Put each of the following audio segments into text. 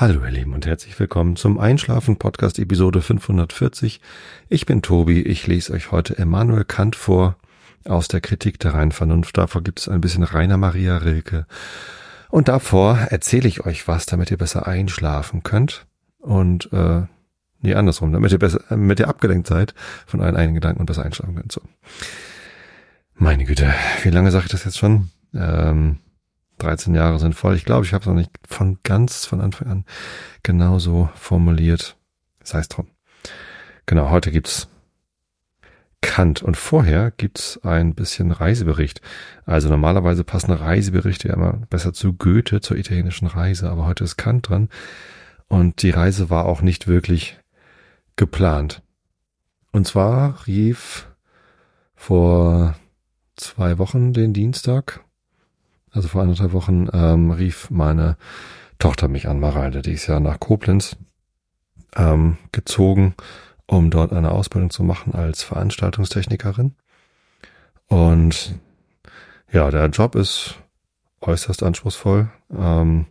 Hallo ihr Lieben und herzlich willkommen zum Einschlafen Podcast Episode 540. Ich bin Tobi, ich lese euch heute Immanuel Kant vor aus der Kritik der reinen Vernunft. Davor gibt es ein bisschen Rainer Maria Rilke. Und davor erzähle ich euch was, damit ihr besser einschlafen könnt. Und äh, nee, andersrum, damit ihr besser, damit ihr abgelenkt seid von euren eigenen Gedanken und besser einschlafen könnt. So. Meine Güte, wie lange sage ich das jetzt schon? Ähm, 13 Jahre sind voll. Ich glaube, ich habe es noch nicht von ganz von Anfang an genauso formuliert. Das heißt drum. Genau, heute gibt's Kant und vorher gibt's ein bisschen Reisebericht. Also normalerweise passen Reiseberichte ja immer besser zu Goethe, zur italienischen Reise, aber heute ist Kant dran und die Reise war auch nicht wirklich geplant. Und zwar rief vor zwei Wochen den Dienstag also vor anderthalb Wochen, ähm, rief meine Tochter mich an, Mareile, die ist ja nach Koblenz ähm, gezogen, um dort eine Ausbildung zu machen als Veranstaltungstechnikerin. Und ja, der Job ist äußerst anspruchsvoll. Ähm,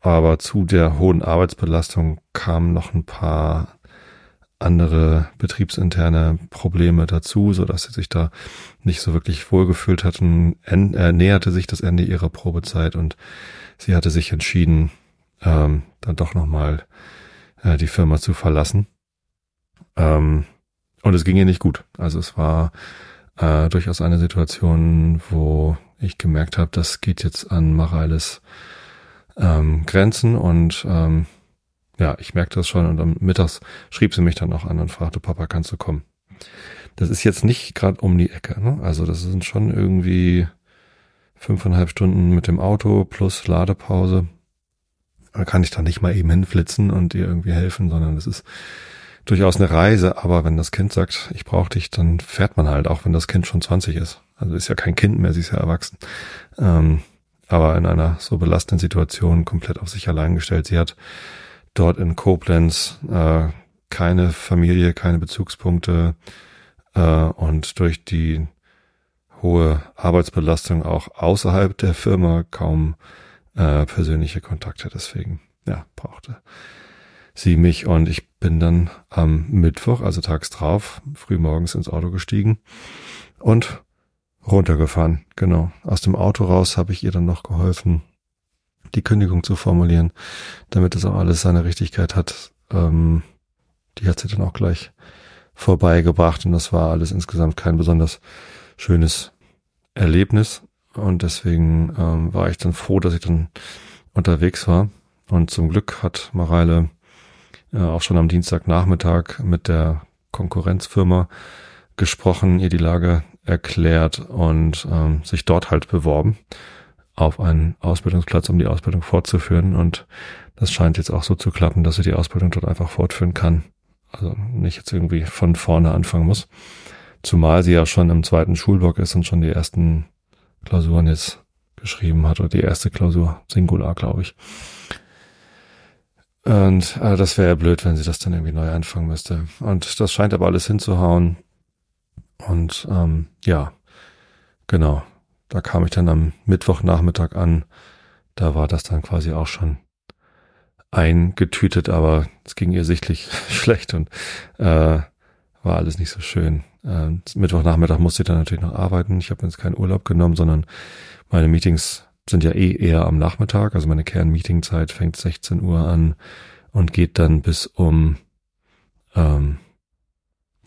aber zu der hohen Arbeitsbelastung kamen noch ein paar andere betriebsinterne Probleme dazu, so dass sie sich da nicht so wirklich wohlgefühlt hatten. En äh, näherte sich das Ende ihrer Probezeit und sie hatte sich entschieden, ähm, dann doch nochmal äh, die Firma zu verlassen. Ähm, und es ging ihr nicht gut. Also es war äh, durchaus eine Situation, wo ich gemerkt habe, das geht jetzt an Mareiles ähm, Grenzen und ähm, ja, ich merkte das schon und am Mittags schrieb sie mich dann auch an und fragte, Papa, kannst du kommen? Das ist jetzt nicht gerade um die Ecke, ne? Also das sind schon irgendwie fünfeinhalb Stunden mit dem Auto plus Ladepause. Da kann ich da nicht mal eben hinflitzen und ihr irgendwie helfen, sondern das ist durchaus eine Reise. Aber wenn das Kind sagt, ich brauche dich, dann fährt man halt, auch wenn das Kind schon 20 ist. Also ist ja kein Kind mehr, sie ist ja erwachsen. Ähm, aber in einer so belastenden Situation komplett auf sich allein gestellt. Sie hat dort in Koblenz äh, keine Familie, keine Bezugspunkte äh, und durch die hohe Arbeitsbelastung auch außerhalb der Firma kaum äh, persönliche Kontakte. Deswegen, ja, brauchte sie mich und ich bin dann am Mittwoch, also tags drauf, frühmorgens ins Auto gestiegen und runtergefahren. Genau. Aus dem Auto raus habe ich ihr dann noch geholfen, die Kündigung zu formulieren, damit es auch alles seine Richtigkeit hat. Ähm, die hat sie dann auch gleich vorbeigebracht und das war alles insgesamt kein besonders schönes Erlebnis. Und deswegen ähm, war ich dann froh, dass ich dann unterwegs war. Und zum Glück hat Mareile äh, auch schon am Dienstagnachmittag mit der Konkurrenzfirma gesprochen, ihr die Lage erklärt und ähm, sich dort halt beworben auf einen Ausbildungsplatz, um die Ausbildung fortzuführen. Und das scheint jetzt auch so zu klappen, dass sie die Ausbildung dort einfach fortführen kann. Also nicht jetzt irgendwie von vorne anfangen muss. Zumal sie ja schon im zweiten Schulblock ist und schon die ersten Klausuren jetzt geschrieben hat oder die erste Klausur Singular, glaube ich. Und äh, das wäre ja blöd, wenn sie das dann irgendwie neu anfangen müsste. Und das scheint aber alles hinzuhauen. Und ähm, ja, genau. Da kam ich dann am Mittwochnachmittag an. Da war das dann quasi auch schon eingetütet, aber es ging ihr sichtlich schlecht und äh, war alles nicht so schön. Äh, Mittwochnachmittag musste ich dann natürlich noch arbeiten. Ich habe jetzt keinen Urlaub genommen, sondern meine Meetings sind ja eh eher am Nachmittag. Also meine Kernmeetingzeit fängt 16 Uhr an und geht dann bis um ähm,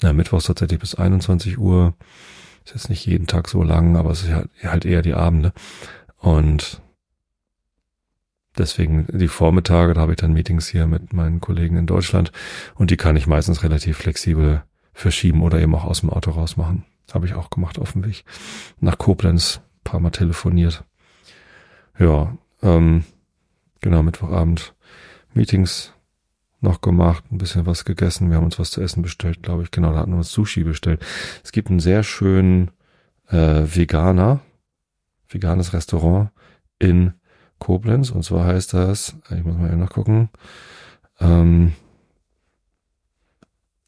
ja, Mittwochs tatsächlich bis 21 Uhr. Ist jetzt nicht jeden Tag so lang, aber es ist halt, halt eher die Abende. Und deswegen die Vormittage, da habe ich dann Meetings hier mit meinen Kollegen in Deutschland und die kann ich meistens relativ flexibel verschieben oder eben auch aus dem Auto raus machen. Habe ich auch gemacht auf dem Weg nach Koblenz, paar Mal telefoniert. Ja, ähm, genau, Mittwochabend Meetings noch gemacht, ein bisschen was gegessen. Wir haben uns was zu essen bestellt, glaube ich. Genau, da hatten wir uns Sushi bestellt. Es gibt einen sehr schönen äh, Veganer, veganes Restaurant in Koblenz. Und zwar heißt das, ich muss mal hier nachgucken, ähm,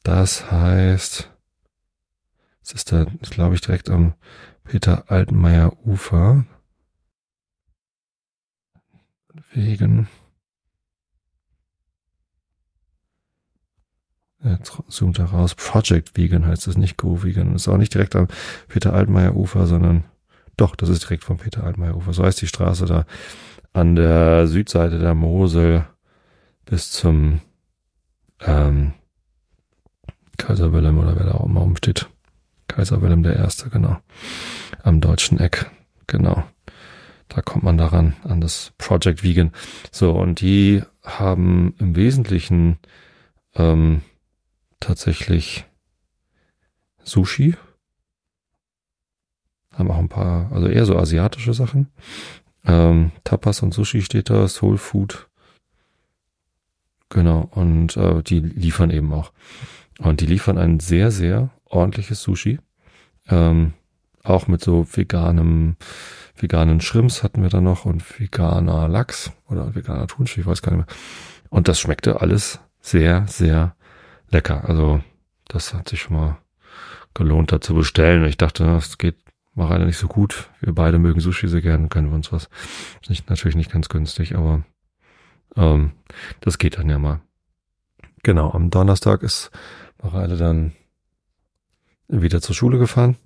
das heißt, es ist da, glaube ich, direkt am Peter Altenmeier Ufer. Wegen Jetzt zoomt er raus. Project Vegan heißt es nicht Go Vegan. Ist auch nicht direkt am Peter Altmaier Ufer, sondern doch, das ist direkt vom Peter Altmaier Ufer. So heißt die Straße da an der Südseite der Mosel bis zum ähm, Kaiser Wilhelm oder wer da auch immer rumsteht. Kaiser Wilhelm der Erste, genau. Am deutschen Eck, genau. Da kommt man daran, an das Project Vegan. So, und die haben im Wesentlichen ähm, tatsächlich Sushi. Haben auch ein paar, also eher so asiatische Sachen. Ähm, Tapas und Sushi steht da, Soul Food. Genau, und äh, die liefern eben auch. Und die liefern ein sehr, sehr ordentliches Sushi. Ähm, auch mit so veganem, veganen Shrimps hatten wir da noch und veganer Lachs oder veganer Thunfisch, ich weiß gar nicht mehr. Und das schmeckte alles sehr, sehr lecker. Also das hat sich schon mal gelohnt, da zu bestellen. Ich dachte, es geht mal leider nicht so gut. Wir beide mögen Sushi sehr gerne, können wir uns was. Ist nicht, natürlich nicht ganz günstig, aber ähm, das geht dann ja mal. Genau, am Donnerstag ist Mareile dann wieder zur Schule gefahren.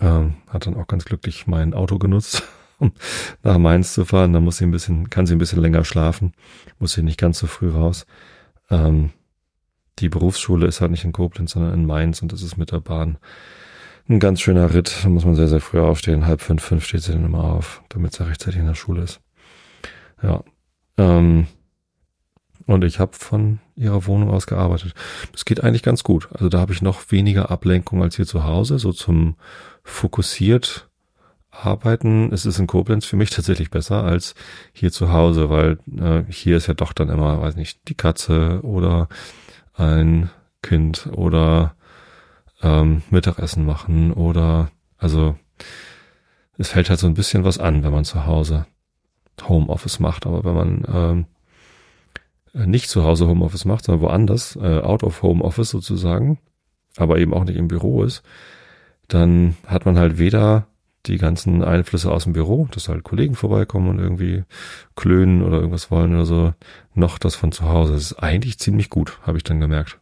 Ähm, hat dann auch ganz glücklich mein Auto genutzt, um nach Mainz zu fahren. Da muss sie ein bisschen, kann sie ein bisschen länger schlafen, muss sie nicht ganz so früh raus. Ähm, die Berufsschule ist halt nicht in Koblenz, sondern in Mainz und das ist mit der Bahn ein ganz schöner Ritt. Da muss man sehr, sehr früh aufstehen. Halb fünf, fünf steht sie dann immer auf, damit sie rechtzeitig in der Schule ist. Ja. Ähm, und ich habe von ihrer Wohnung aus gearbeitet. Das geht eigentlich ganz gut. Also da habe ich noch weniger Ablenkung als hier zu Hause. So zum fokussiert arbeiten ist es in Koblenz für mich tatsächlich besser als hier zu Hause, weil äh, hier ist ja doch dann immer, weiß nicht, die Katze oder ein Kind oder ähm, Mittagessen machen oder also es fällt halt so ein bisschen was an, wenn man zu Hause Homeoffice macht, aber wenn man ähm, nicht zu Hause Homeoffice macht, sondern woanders, äh, out of Homeoffice sozusagen, aber eben auch nicht im Büro ist, dann hat man halt weder die ganzen Einflüsse aus dem Büro, dass halt Kollegen vorbeikommen und irgendwie klönen oder irgendwas wollen oder so, noch das von zu Hause. Das ist eigentlich ziemlich gut, habe ich dann gemerkt.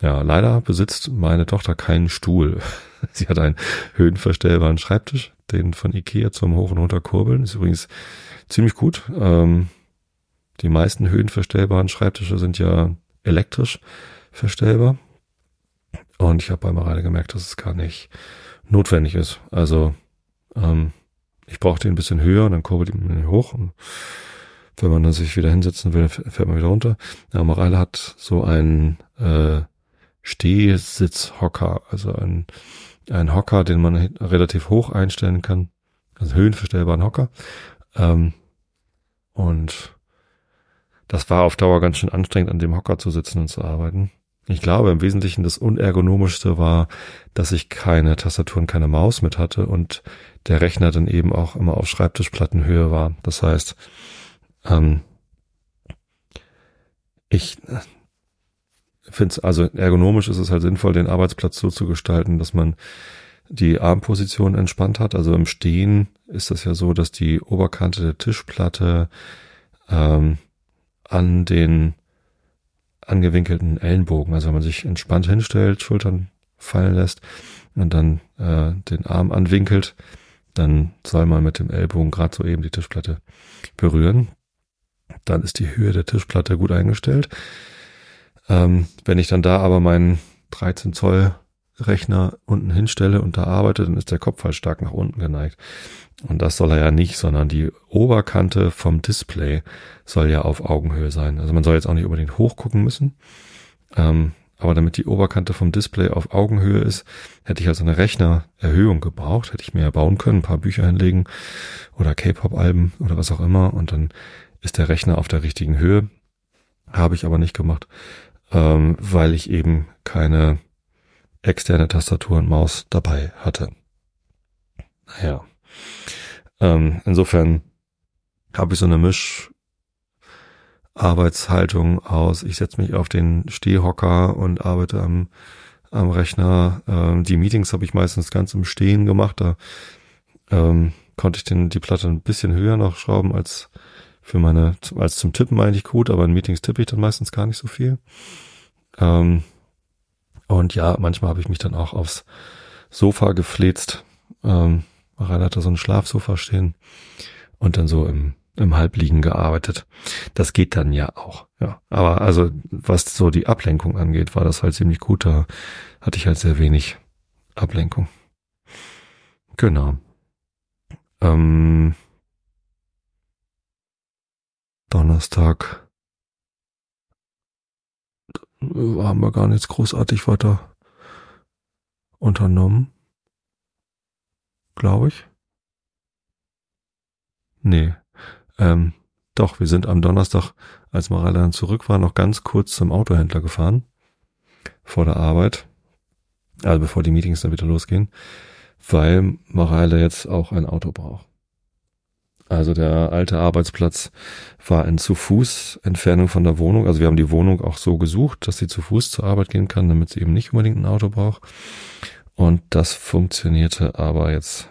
Ja, leider besitzt meine Tochter keinen Stuhl. Sie hat einen höhenverstellbaren Schreibtisch, den von Ikea zum Hoch- und Runterkurbeln. Ist übrigens ziemlich gut. Ähm, die meisten höhenverstellbaren Schreibtische sind ja elektrisch verstellbar. Und ich habe bei Mareile gemerkt, dass es gar nicht notwendig ist. Also ähm, ich brauche den ein bisschen höher, dann kurbelt ihn hoch. Und wenn man dann sich wieder hinsetzen will, fährt man wieder runter. Ja, Mareile hat so einen äh, Stehsitzhocker, also ein, ein Hocker, den man relativ hoch einstellen kann. Also höhenverstellbaren Hocker. Ähm, und das war auf Dauer ganz schön anstrengend, an dem Hocker zu sitzen und zu arbeiten. Ich glaube, im Wesentlichen das Unergonomischste war, dass ich keine Tastatur und keine Maus mit hatte und der Rechner dann eben auch immer auf Schreibtischplattenhöhe war. Das heißt, ähm, ich finde es, also ergonomisch ist es halt sinnvoll, den Arbeitsplatz so zu gestalten, dass man die Armposition entspannt hat. Also im Stehen ist das ja so, dass die Oberkante der Tischplatte ähm, an den angewinkelten Ellenbogen. Also wenn man sich entspannt hinstellt, Schultern fallen lässt und dann äh, den Arm anwinkelt, dann soll man mit dem Ellbogen gerade so eben die Tischplatte berühren. Dann ist die Höhe der Tischplatte gut eingestellt. Ähm, wenn ich dann da aber meinen 13 Zoll Rechner unten hinstelle und da arbeite, dann ist der Kopf halt stark nach unten geneigt. Und das soll er ja nicht, sondern die Oberkante vom Display soll ja auf Augenhöhe sein. Also man soll jetzt auch nicht unbedingt hochgucken müssen. Ähm, aber damit die Oberkante vom Display auf Augenhöhe ist, hätte ich also eine Rechnererhöhung gebraucht. Hätte ich mir bauen können, ein paar Bücher hinlegen oder K-Pop-Alben oder was auch immer. Und dann ist der Rechner auf der richtigen Höhe. Habe ich aber nicht gemacht, ähm, weil ich eben keine externe Tastatur und Maus dabei hatte. Naja. Ähm, insofern habe ich so eine Mischarbeitshaltung aus. Ich setze mich auf den Stehhocker und arbeite am, am Rechner. Ähm, die Meetings habe ich meistens ganz im Stehen gemacht. Da ähm, konnte ich den, die Platte ein bisschen höher noch schrauben als für meine, als zum Tippen eigentlich gut, aber in Meetings tippe ich dann meistens gar nicht so viel. Ähm, und ja, manchmal habe ich mich dann auch aufs Sofa gefläzt. Ähm, Mareile hatte so ein Schlafsofa stehen und dann so im, im Halbliegen gearbeitet. Das geht dann ja auch, ja. Aber also, was so die Ablenkung angeht, war das halt ziemlich gut. Da hatte ich halt sehr wenig Ablenkung. Genau. Ähm, Donnerstag haben wir gar nichts großartig weiter unternommen. Glaube ich. Nee. Ähm, doch, wir sind am Donnerstag, als Mareile dann zurück war, noch ganz kurz zum Autohändler gefahren. Vor der Arbeit. Also bevor die Meetings dann wieder losgehen. Weil Mareile jetzt auch ein Auto braucht. Also der alte Arbeitsplatz war in zu Fuß Entfernung von der Wohnung. Also wir haben die Wohnung auch so gesucht, dass sie zu Fuß zur Arbeit gehen kann, damit sie eben nicht unbedingt ein Auto braucht. Und das funktionierte aber jetzt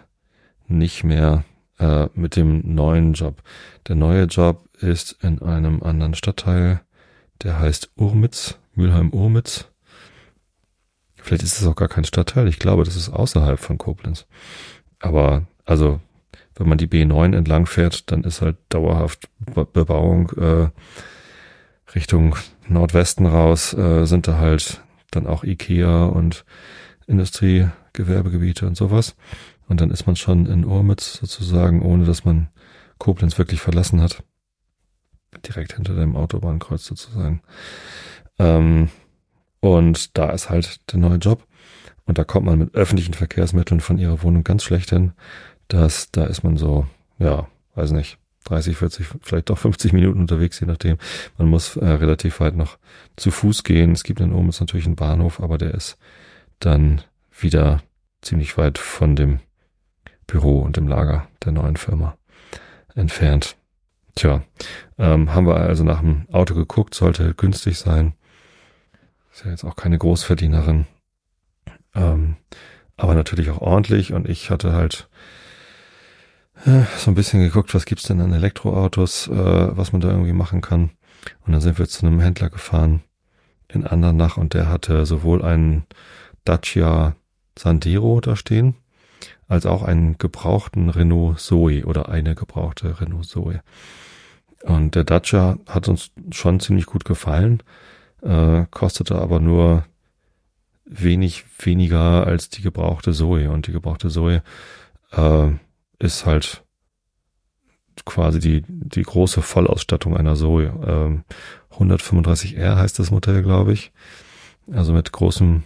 nicht mehr äh, mit dem neuen Job. Der neue Job ist in einem anderen Stadtteil, der heißt Urmitz, Mülheim-Urmitz. Vielleicht ist es auch gar kein Stadtteil. Ich glaube, das ist außerhalb von Koblenz. Aber also wenn man die B9 entlang fährt, dann ist halt dauerhaft Bebauung äh, Richtung Nordwesten raus, äh, sind da halt dann auch Ikea und Industriegewerbegebiete und sowas. Und dann ist man schon in Urmitz sozusagen, ohne dass man Koblenz wirklich verlassen hat. Direkt hinter dem Autobahnkreuz sozusagen. Ähm, und da ist halt der neue Job. Und da kommt man mit öffentlichen Verkehrsmitteln von ihrer Wohnung ganz schlecht hin dass da ist man so, ja, weiß nicht, 30, 40, vielleicht doch 50 Minuten unterwegs, je nachdem. Man muss äh, relativ weit noch zu Fuß gehen. Es gibt in Omitz natürlich einen Bahnhof, aber der ist dann wieder ziemlich weit von dem Büro und dem Lager der neuen Firma entfernt. Tja, ähm, haben wir also nach dem Auto geguckt, sollte günstig sein. Ist ja jetzt auch keine Großverdienerin. Ähm, aber natürlich auch ordentlich und ich hatte halt so ein bisschen geguckt, was gibt's denn an Elektroautos, äh, was man da irgendwie machen kann. Und dann sind wir zu einem Händler gefahren in Andernach und der hatte sowohl einen Dacia Sandero da stehen, als auch einen gebrauchten Renault Zoe oder eine gebrauchte Renault Zoe. Und der Dacia hat uns schon ziemlich gut gefallen, äh, kostete aber nur wenig weniger als die gebrauchte Zoe. Und die gebrauchte Zoe äh, ist halt quasi die, die große Vollausstattung einer Zoe. Ähm, 135R heißt das Modell, glaube ich. Also mit großem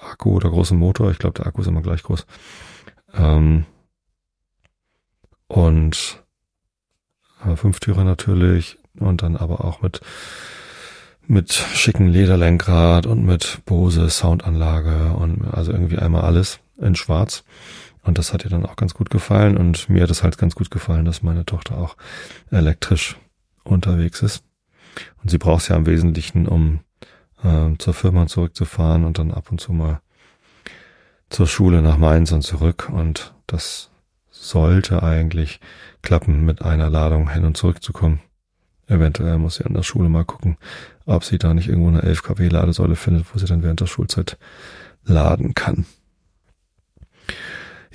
Akku oder großem Motor. Ich glaube, der Akku ist immer gleich groß. Ähm, und äh, Fünftürer natürlich und dann aber auch mit mit schicken Lederlenkrad und mit Bose Soundanlage und also irgendwie einmal alles in schwarz. Und das hat ihr dann auch ganz gut gefallen und mir hat es halt ganz gut gefallen, dass meine Tochter auch elektrisch unterwegs ist. Und sie braucht es ja im Wesentlichen, um äh, zur Firma zurückzufahren und dann ab und zu mal zur Schule nach Mainz und zurück. Und das sollte eigentlich klappen, mit einer Ladung hin und zurück zu kommen. Eventuell muss sie an der Schule mal gucken, ob sie da nicht irgendwo eine 11 kW Ladesäule findet, wo sie dann während der Schulzeit laden kann.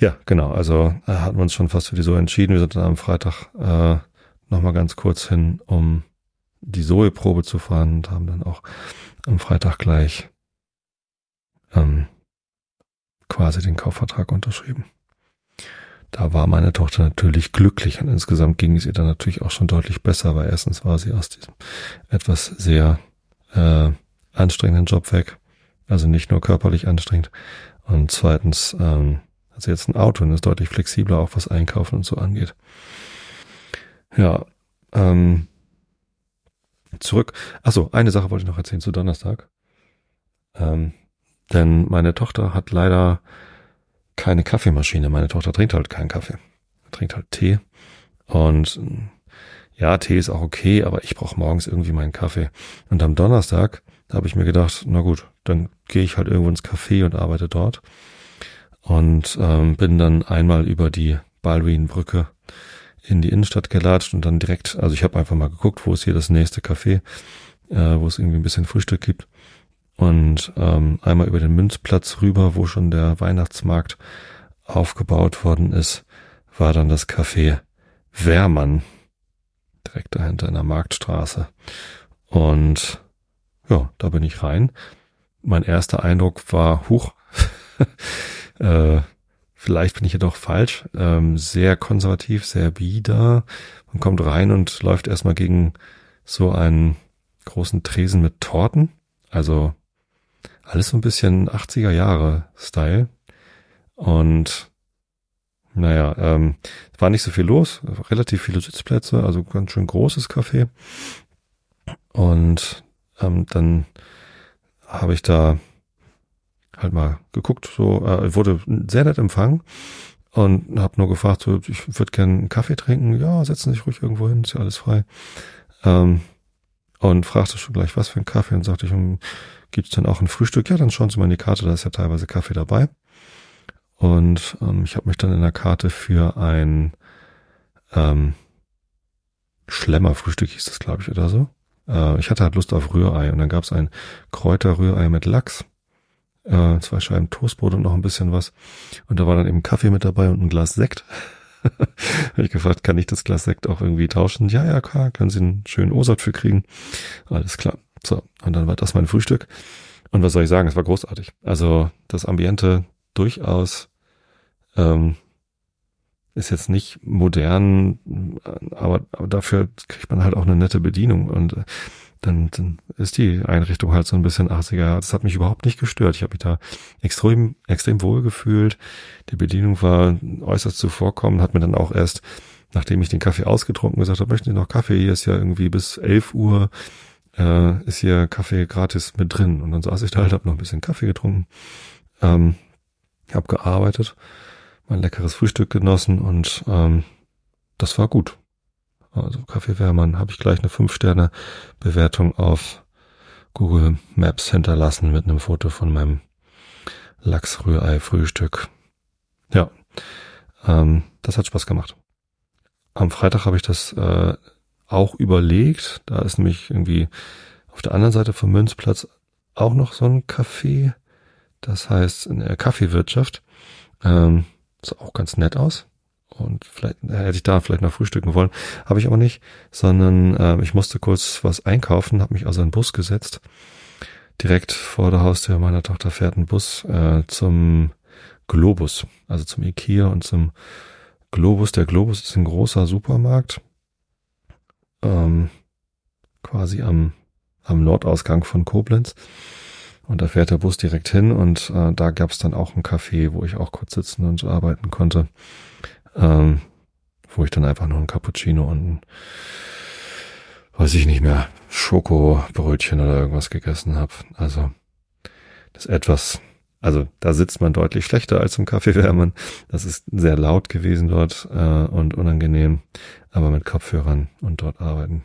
Ja, genau. Also äh, hatten wir uns schon fast für die Zoe entschieden. Wir sind dann am Freitag äh, nochmal ganz kurz hin, um die Zoe-Probe zu fahren und haben dann auch am Freitag gleich ähm, quasi den Kaufvertrag unterschrieben. Da war meine Tochter natürlich glücklich und insgesamt ging es ihr dann natürlich auch schon deutlich besser, weil erstens war sie aus diesem etwas sehr äh, anstrengenden Job weg, also nicht nur körperlich anstrengend und zweitens ähm, also jetzt ein Auto und ist deutlich flexibler, auch was Einkaufen und so angeht. Ja, ähm, zurück. Achso, eine Sache wollte ich noch erzählen zu Donnerstag. Ähm, denn meine Tochter hat leider keine Kaffeemaschine. Meine Tochter trinkt halt keinen Kaffee. Trinkt halt Tee. Und ja, Tee ist auch okay, aber ich brauche morgens irgendwie meinen Kaffee. Und am Donnerstag habe ich mir gedacht, na gut, dann gehe ich halt irgendwo ins Café und arbeite dort und ähm, bin dann einmal über die Baldwin-Brücke in die Innenstadt gelatscht und dann direkt, also ich habe einfach mal geguckt, wo ist hier das nächste Café, äh, wo es irgendwie ein bisschen Frühstück gibt und ähm, einmal über den Münzplatz rüber, wo schon der Weihnachtsmarkt aufgebaut worden ist, war dann das Café Wehrmann, direkt dahinter in der Marktstraße. Und ja, da bin ich rein. Mein erster Eindruck war, huch, äh, vielleicht bin ich jedoch falsch, ähm, sehr konservativ, sehr bieder. Man kommt rein und läuft erstmal gegen so einen großen Tresen mit Torten. Also alles so ein bisschen 80er Jahre Style. Und naja, ähm, war nicht so viel los, relativ viele Sitzplätze, also ganz schön großes Café. Und ähm, dann habe ich da halt mal geguckt, so äh, wurde sehr nett empfangen und habe nur gefragt, so, ich würde gerne einen Kaffee trinken. Ja, setzen Sie sich ruhig irgendwo hin, ist ja alles frei. Ähm, und fragte schon gleich, was für ein Kaffee und sagte ich, um, gibt's denn auch ein Frühstück? Ja, dann schauen Sie mal in die Karte, da ist ja teilweise Kaffee dabei. Und ähm, ich habe mich dann in der Karte für ein ähm, Schlemmerfrühstück hieß das, glaube ich, oder so. Äh, ich hatte halt Lust auf Rührei und dann gab's ein Kräuterrührei mit Lachs, äh, zwei Scheiben Toastbrot und noch ein bisschen was. Und da war dann eben Kaffee mit dabei und ein Glas Sekt. habe ich gefragt, kann ich das Glas Sekt auch irgendwie tauschen? Ja, ja, klar, können Sie einen schönen O-Saft für kriegen. Alles klar. So, und dann war das mein Frühstück. Und was soll ich sagen, es war großartig. Also das Ambiente durchaus ähm, ist jetzt nicht modern, aber, aber dafür kriegt man halt auch eine nette Bedienung und äh, dann, dann ist die Einrichtung halt so ein bisschen 80er. Das hat mich überhaupt nicht gestört. Ich habe mich da extrem, extrem wohl gefühlt. Die Bedienung war äußerst zuvorkommend, hat mir dann auch erst, nachdem ich den Kaffee ausgetrunken gesagt habe, möchten Sie noch Kaffee? Hier ist ja irgendwie bis 11 Uhr äh, ist hier Kaffee gratis mit drin. Und dann saß ich da halt, hab noch ein bisschen Kaffee getrunken, ähm, hab gearbeitet mein leckeres Frühstück genossen und ähm, das war gut. Also Kaffee Wehrmann habe ich gleich eine 5-Sterne-Bewertung auf Google Maps hinterlassen mit einem Foto von meinem Lachsrührei-Frühstück. Ja, ähm, das hat Spaß gemacht. Am Freitag habe ich das äh, auch überlegt. Da ist nämlich irgendwie auf der anderen Seite vom Münzplatz auch noch so ein Café. Das heißt in der Kaffeewirtschaft. Ähm, sah auch ganz nett aus. Und vielleicht äh, hätte ich da vielleicht noch frühstücken wollen. Habe ich aber nicht, sondern äh, ich musste kurz was einkaufen, habe mich also in den Bus gesetzt. Direkt vor der Haustür meiner Tochter fährt ein Bus äh, zum Globus, also zum Ikea und zum Globus. Der Globus ist ein großer Supermarkt, ähm, quasi am, am Nordausgang von Koblenz. Und da fährt der Bus direkt hin und äh, da gab es dann auch ein Café, wo ich auch kurz sitzen und arbeiten konnte. Ähm, wo ich dann einfach nur ein Cappuccino und ein, weiß ich nicht mehr, Schokobrötchen oder irgendwas gegessen habe. Also das etwas, also da sitzt man deutlich schlechter als im Café Wärmen. Das ist sehr laut gewesen dort äh, und unangenehm, aber mit Kopfhörern und dort arbeiten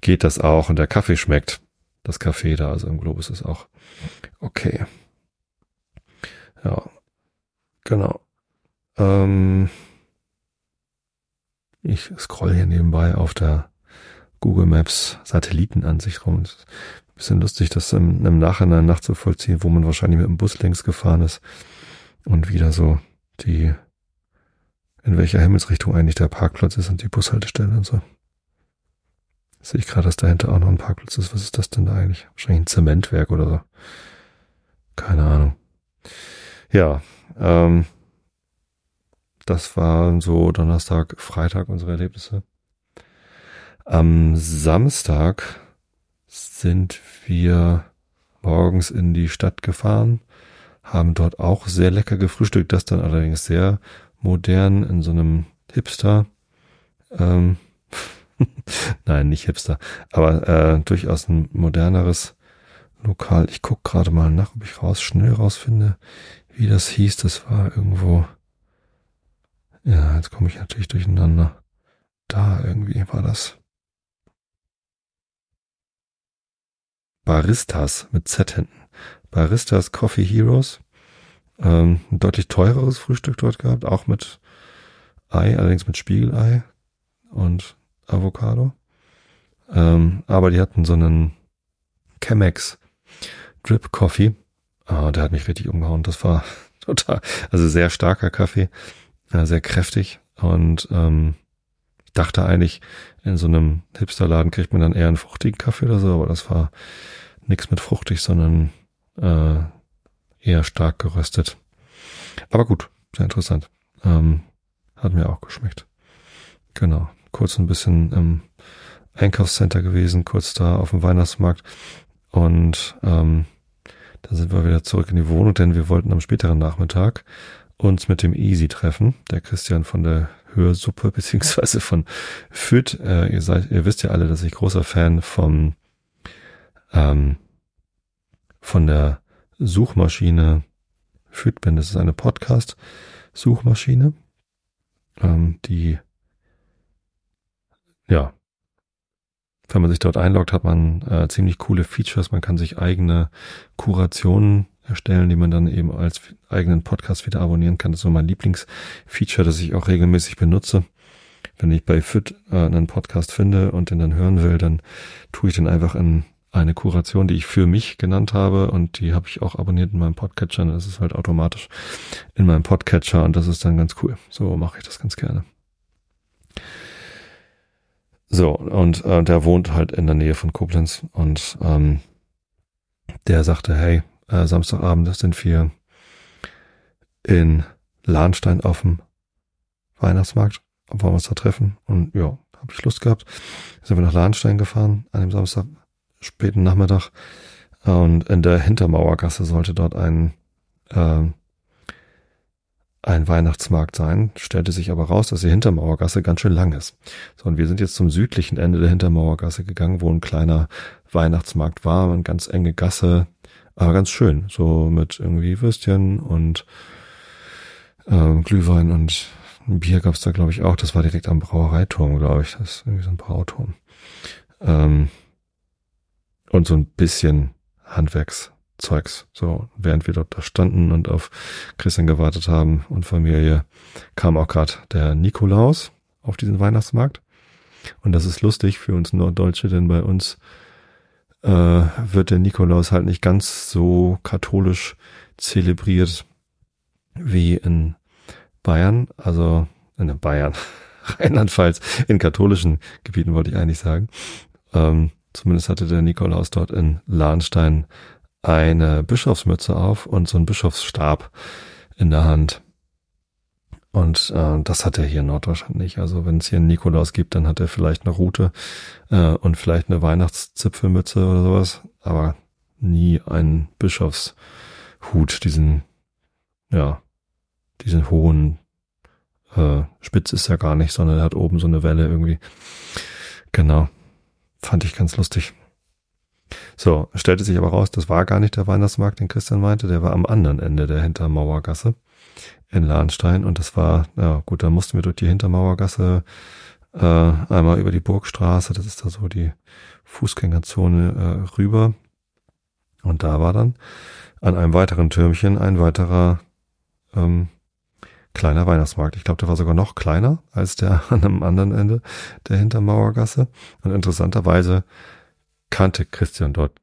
geht das auch und der Kaffee schmeckt das Café da, also im Globus ist auch okay. Ja, genau. Ähm, ich scroll hier nebenbei auf der Google Maps Satellitenansicht rum. Bisschen lustig, das im, im Nachhinein nachzuvollziehen, wo man wahrscheinlich mit dem Bus längs gefahren ist und wieder so die, in welcher Himmelsrichtung eigentlich der Parkplatz ist und die Bushaltestelle und so. Sehe ich gerade, dass dahinter auch noch ein Parkplatz ist. Was ist das denn da eigentlich? Wahrscheinlich ein Zementwerk oder so. Keine Ahnung. Ja, ähm, das waren so Donnerstag, Freitag unsere Erlebnisse. Am Samstag sind wir morgens in die Stadt gefahren, haben dort auch sehr lecker gefrühstückt, das dann allerdings sehr modern in so einem Hipster ähm, Nein, nicht Hipster, aber äh, durchaus ein moderneres Lokal. Ich guck gerade mal nach, ob ich raus schnell rausfinde, wie das hieß. Das war irgendwo. Ja, jetzt komme ich natürlich durcheinander. Da irgendwie war das. Baristas mit Z hinten. Baristas Coffee Heroes. Ähm, ein deutlich teureres Frühstück dort gehabt, auch mit Ei, allerdings mit Spiegelei und Avocado. Ähm, aber die hatten so einen Chemex Drip Coffee. Uh, der hat mich richtig umgehauen. Das war total, also sehr starker Kaffee, äh, sehr kräftig und ähm, ich dachte eigentlich, in so einem Hipsterladen kriegt man dann eher einen fruchtigen Kaffee oder so, aber das war nichts mit fruchtig, sondern äh, eher stark geröstet. Aber gut, sehr interessant. Ähm, hat mir auch geschmeckt. Genau. Kurz ein bisschen im Einkaufscenter gewesen, kurz da auf dem Weihnachtsmarkt. Und ähm, dann sind wir wieder zurück in die Wohnung, denn wir wollten am späteren Nachmittag uns mit dem Easy treffen. Der Christian von der Hörsuppe beziehungsweise von FIT. Äh, ihr seid, ihr wisst ja alle, dass ich großer Fan vom ähm, von der Suchmaschine FIT bin. Das ist eine Podcast-Suchmaschine, ähm, die ja wenn man sich dort einloggt, hat man äh, ziemlich coole Features. Man kann sich eigene Kurationen erstellen, die man dann eben als eigenen Podcast wieder abonnieren kann. Das ist so mein Lieblingsfeature, das ich auch regelmäßig benutze. Wenn ich bei Fit äh, einen Podcast finde und den dann hören will, dann tue ich den einfach in eine Kuration, die ich für mich genannt habe und die habe ich auch abonniert in meinem Podcatcher. Das ist halt automatisch in meinem Podcatcher und das ist dann ganz cool. So mache ich das ganz gerne. So, und äh, der wohnt halt in der Nähe von Koblenz und ähm, der sagte, hey, äh, Samstagabend sind wir in Lahnstein auf dem Weihnachtsmarkt, wollen wir uns da treffen? Und ja, habe ich Lust gehabt. Sind wir nach Lahnstein gefahren an dem Samstag, späten Nachmittag. Und in der Hintermauergasse sollte dort ein äh, ein Weihnachtsmarkt sein, stellte sich aber raus, dass die Hintermauergasse ganz schön lang ist. So, und wir sind jetzt zum südlichen Ende der Hintermauergasse gegangen, wo ein kleiner Weihnachtsmarkt war, eine ganz enge Gasse, aber ganz schön, so mit irgendwie Würstchen und äh, Glühwein und ein Bier gab's da, glaube ich, auch. Das war direkt am Brauereiturm, glaube ich. Das ist irgendwie so ein Brauturm. Ähm, und so ein bisschen Handwerks Zeugs. So, während wir dort da standen und auf Christian gewartet haben und Familie, kam auch gerade der Nikolaus auf diesen Weihnachtsmarkt. Und das ist lustig für uns Norddeutsche, denn bei uns äh, wird der Nikolaus halt nicht ganz so katholisch zelebriert wie in Bayern, also in Bayern, Rheinland-Pfalz, in katholischen Gebieten wollte ich eigentlich sagen. Ähm, zumindest hatte der Nikolaus dort in Lahnstein eine Bischofsmütze auf und so einen Bischofsstab in der Hand. Und äh, das hat er hier in Norddeutschland nicht. Also wenn es hier einen Nikolaus gibt, dann hat er vielleicht eine Rute äh, und vielleicht eine Weihnachtszipfelmütze oder sowas, aber nie einen Bischofshut, diesen, ja, diesen hohen äh, Spitz ist er gar nicht, sondern er hat oben so eine Welle irgendwie. Genau. Fand ich ganz lustig. So, stellte sich aber raus, das war gar nicht der Weihnachtsmarkt, den Christian meinte, der war am anderen Ende der Hintermauergasse in Lahnstein und das war, ja gut, da mussten wir durch die Hintermauergasse äh, einmal über die Burgstraße, das ist da so die Fußgängerzone äh, rüber und da war dann an einem weiteren Türmchen ein weiterer ähm, kleiner Weihnachtsmarkt. Ich glaube, der war sogar noch kleiner als der an einem anderen Ende der Hintermauergasse. Und interessanterweise kannte Christian dort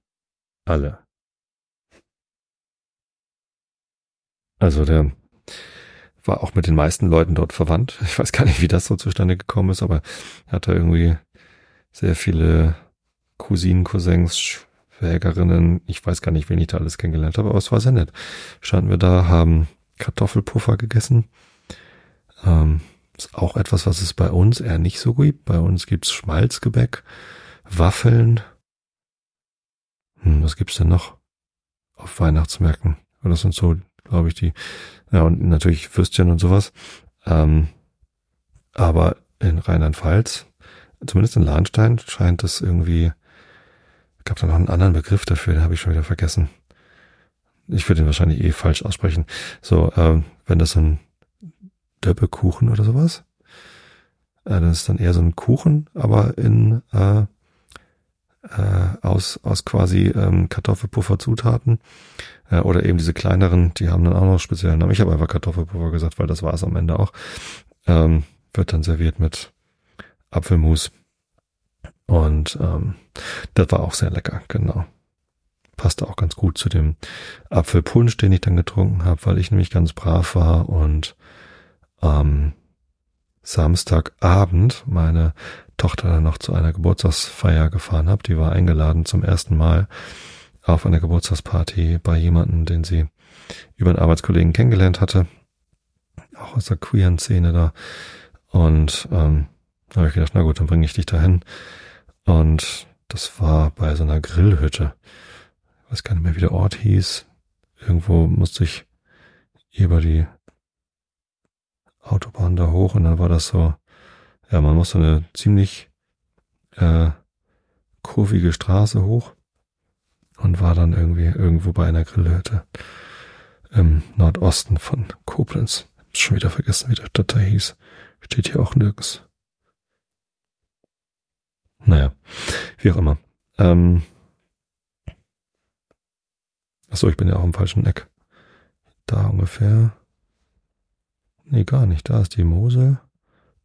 alle. Also der war auch mit den meisten Leuten dort verwandt. Ich weiß gar nicht, wie das so zustande gekommen ist, aber er hatte irgendwie sehr viele Cousinen, Cousins, Schwägerinnen. Ich weiß gar nicht, wen ich da alles kennengelernt habe, aber es war sehr nett. Standen wir da, haben Kartoffelpuffer gegessen. Ähm, ist auch etwas, was es bei uns eher nicht so gibt. Bei uns gibt's Schmalzgebäck, Waffeln, hm, was gibt's denn noch auf Weihnachtsmärkten? Das sind so, glaube ich, die, ja, und natürlich Würstchen und sowas. Ähm, aber in Rheinland-Pfalz, zumindest in Lahnstein, scheint es irgendwie, gab da noch einen anderen Begriff dafür, den habe ich schon wieder vergessen. Ich würde den wahrscheinlich eh falsch aussprechen. So, ähm, wenn das so ein Döppekuchen oder sowas, äh, dann ist dann eher so ein Kuchen, aber in äh, äh, aus, aus quasi ähm, Kartoffelpuffer-Zutaten. Äh, oder eben diese kleineren, die haben dann auch noch speziellen Namen. Ich habe einfach Kartoffelpuffer gesagt, weil das war es am Ende auch. Ähm, wird dann serviert mit Apfelmus. Und ähm, das war auch sehr lecker, genau. passte auch ganz gut zu dem Apfelpunsch, den ich dann getrunken habe, weil ich nämlich ganz brav war und am Samstagabend meine Tochter dann noch zu einer Geburtstagsfeier gefahren habe. Die war eingeladen zum ersten Mal auf einer Geburtstagsparty bei jemandem, den sie über einen Arbeitskollegen kennengelernt hatte. Auch aus der queeren Szene da. Und ähm, da habe ich gedacht, na gut, dann bringe ich dich dahin. Und das war bei so einer Grillhütte. Ich weiß gar nicht mehr, wie der Ort hieß. Irgendwo musste ich über die Autobahn da hoch und dann war das so, ja, man musste eine ziemlich äh, kurvige Straße hoch und war dann irgendwie irgendwo bei einer Grillhütte im Nordosten von Koblenz. Hab schon wieder vergessen, wie der Datei hieß. Steht hier auch nirgends. Naja, wie auch immer. Ähm, achso, ich bin ja auch im falschen Eck. Da ungefähr. Nee, gar nicht. Da ist die Mosel.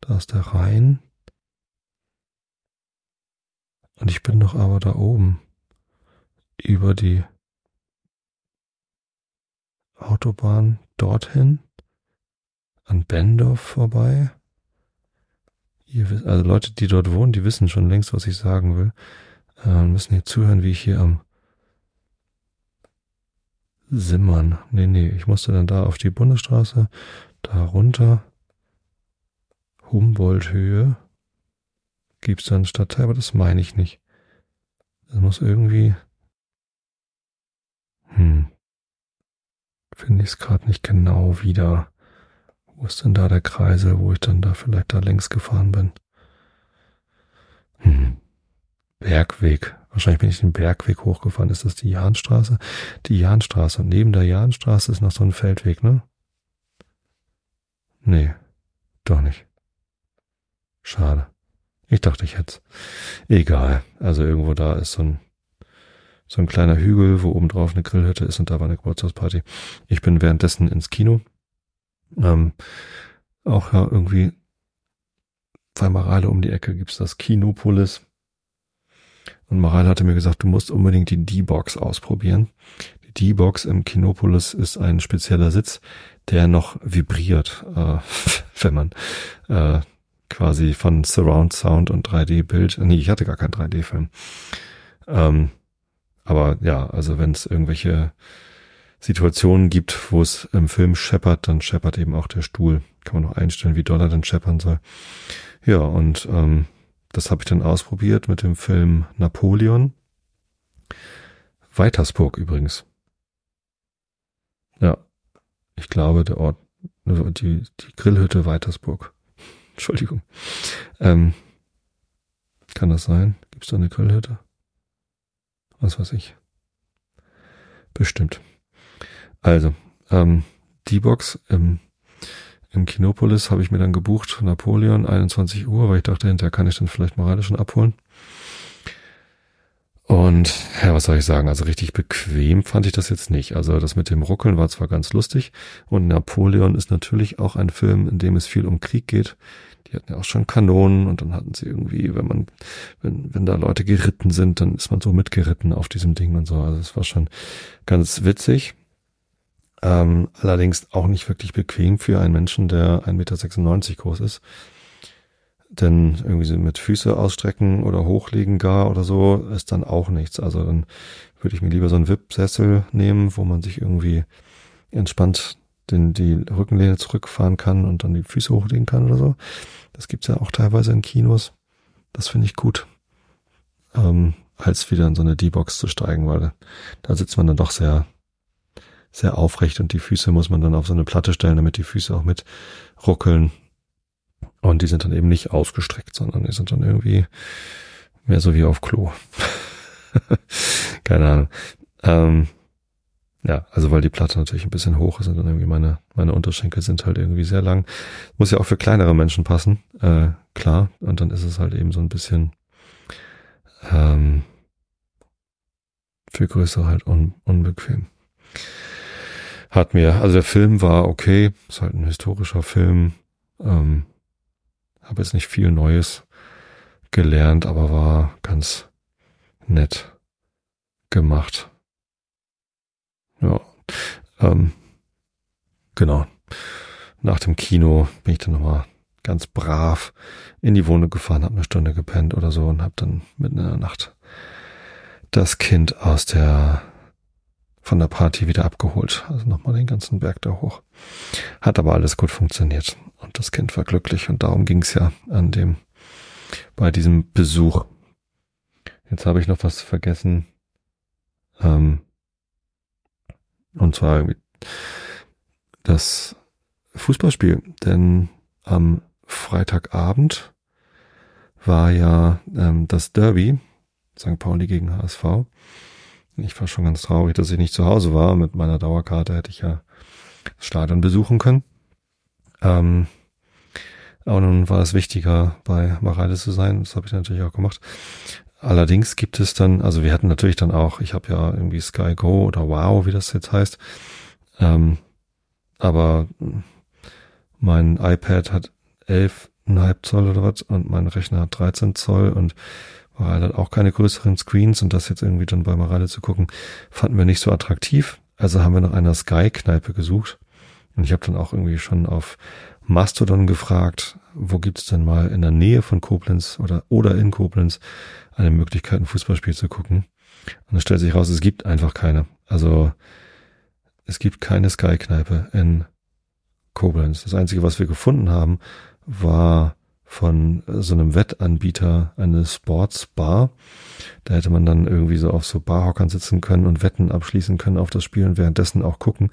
Da ist der Rhein. Und ich bin doch aber da oben. Über die Autobahn dorthin. An Bendorf vorbei. Ihr, also Leute, die dort wohnen, die wissen schon längst, was ich sagen will. Äh, müssen hier zuhören, wie ich hier am Simmern. Nee, nee, ich musste dann da auf die Bundesstraße, da runter, Humboldt-Höhe, gibt's dann Stadtteil, aber das meine ich nicht. Das muss irgendwie, hm, finde ich es gerade nicht genau wieder. Wo ist denn da der Kreisel, wo ich dann da vielleicht da längs gefahren bin? Hm. Bergweg. Wahrscheinlich bin ich den Bergweg hochgefahren. Ist das die Jahnstraße? Die Jahnstraße. Und neben der Jahnstraße ist noch so ein Feldweg, ne? Nee, doch nicht. Schade. Ich dachte, ich hätte Egal. Also irgendwo da ist so ein, so ein kleiner Hügel, wo oben drauf eine Grillhütte ist und da war eine Geburtstagsparty. Ich bin währenddessen ins Kino ähm, auch ja irgendwie bei Mareile um die Ecke gibt's das Kinopolis. Und Mareile hatte mir gesagt, du musst unbedingt die D-Box ausprobieren. Die D-Box im Kinopolis ist ein spezieller Sitz, der noch vibriert, äh, wenn man äh, quasi von Surround Sound und 3D-Bild. Nee, ich hatte gar keinen 3D-Film. Ähm, aber ja, also wenn es irgendwelche Situationen gibt, wo es im Film scheppert, dann scheppert eben auch der Stuhl. Kann man noch einstellen, wie doll er dann scheppern soll. Ja, und ähm, das habe ich dann ausprobiert mit dem Film Napoleon. Weitersburg übrigens. Ja, ich glaube, der Ort, die, die Grillhütte Weitersburg. Entschuldigung. Ähm, kann das sein? Gibt es da eine Grillhütte? Was weiß ich. Bestimmt. Also, ähm, die Box im, im Kinopolis habe ich mir dann gebucht, Napoleon, 21 Uhr, weil ich dachte, hinterher kann ich dann vielleicht Morale schon abholen. Und ja, was soll ich sagen? Also richtig bequem fand ich das jetzt nicht. Also das mit dem Ruckeln war zwar ganz lustig und Napoleon ist natürlich auch ein Film, in dem es viel um Krieg geht. Die hatten ja auch schon Kanonen und dann hatten sie irgendwie, wenn man, wenn, wenn da Leute geritten sind, dann ist man so mitgeritten auf diesem Ding und so. Also es war schon ganz witzig. Ähm, allerdings auch nicht wirklich bequem für einen Menschen, der 1,96 Meter groß ist. Denn irgendwie so mit Füße ausstrecken oder hochlegen gar oder so ist dann auch nichts. Also dann würde ich mir lieber so einen Wip-Sessel nehmen, wo man sich irgendwie entspannt den, die Rückenlehne zurückfahren kann und dann die Füße hochlegen kann oder so. Das gibt's ja auch teilweise in Kinos. Das finde ich gut. Ähm, als wieder in so eine D-Box zu steigen, weil da sitzt man dann doch sehr sehr aufrecht und die Füße muss man dann auf so eine Platte stellen, damit die Füße auch mit ruckeln. Und die sind dann eben nicht ausgestreckt, sondern die sind dann irgendwie mehr so wie auf Klo. Keine Ahnung. Ähm, ja, also weil die Platte natürlich ein bisschen hoch ist und irgendwie meine, meine Unterschenkel sind halt irgendwie sehr lang. Muss ja auch für kleinere Menschen passen, äh, klar. Und dann ist es halt eben so ein bisschen ähm, für größere halt un, unbequem. Hat mir, also der Film war okay, ist halt ein historischer Film. Ähm, habe jetzt nicht viel Neues gelernt, aber war ganz nett gemacht. Ja. Ähm, genau. Nach dem Kino bin ich dann nochmal ganz brav in die Wohnung gefahren, habe eine Stunde gepennt oder so und habe dann mitten in der Nacht das Kind aus der von der Party wieder abgeholt. Also nochmal den ganzen Berg da hoch. Hat aber alles gut funktioniert. Und das Kind war glücklich und darum ging es ja an dem, bei diesem Besuch. Jetzt habe ich noch was vergessen. Ähm, und zwar das Fußballspiel. Denn am Freitagabend war ja ähm, das Derby, St. Pauli gegen HSV. Ich war schon ganz traurig, dass ich nicht zu Hause war. Mit meiner Dauerkarte hätte ich ja das Stadion besuchen können. Ähm, aber nun war es wichtiger, bei Mareile zu sein. Das habe ich natürlich auch gemacht. Allerdings gibt es dann, also wir hatten natürlich dann auch, ich habe ja irgendwie Sky Go oder Wow, wie das jetzt heißt. Ähm, aber mein iPad hat 11,5 Zoll oder was und mein Rechner hat 13 Zoll und war halt auch keine größeren Screens und das jetzt irgendwie dann bei Mareile zu gucken, fanden wir nicht so attraktiv. Also haben wir nach einer Sky-Kneipe gesucht. Und ich habe dann auch irgendwie schon auf Mastodon gefragt, wo gibt es denn mal in der Nähe von Koblenz oder, oder in Koblenz eine Möglichkeit, ein Fußballspiel zu gucken. Und es stellt sich raus, es gibt einfach keine. Also es gibt keine Sky-Kneipe in Koblenz. Das Einzige, was wir gefunden haben, war von so einem Wettanbieter eine Sportsbar. Da hätte man dann irgendwie so auf so Barhockern sitzen können und Wetten abschließen können auf das Spiel und währenddessen auch gucken.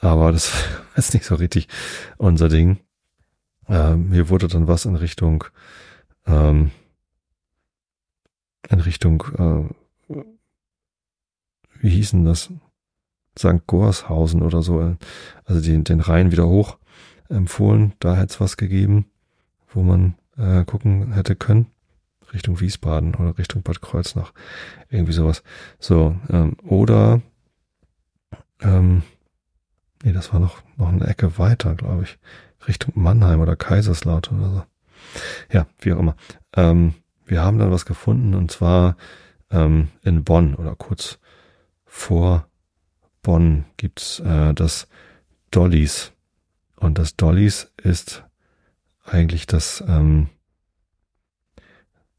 Aber das ist nicht so richtig unser Ding. Ähm, hier wurde dann was in Richtung, ähm, in Richtung, äh, wie hießen das? St. Gorshausen oder so. Also den, den Rhein wieder hoch empfohlen. Da hätte es was gegeben wo man äh, gucken hätte können. Richtung Wiesbaden oder Richtung Bad Kreuznach. Irgendwie sowas. So, ähm, oder ähm, nee, das war noch, noch eine Ecke weiter, glaube ich. Richtung Mannheim oder Kaiserslautern oder so. Ja, wie auch immer. Ähm, wir haben dann was gefunden und zwar ähm, in Bonn oder kurz vor Bonn gibt's äh, das Dollys. Und das Dollys ist eigentlich das ähm,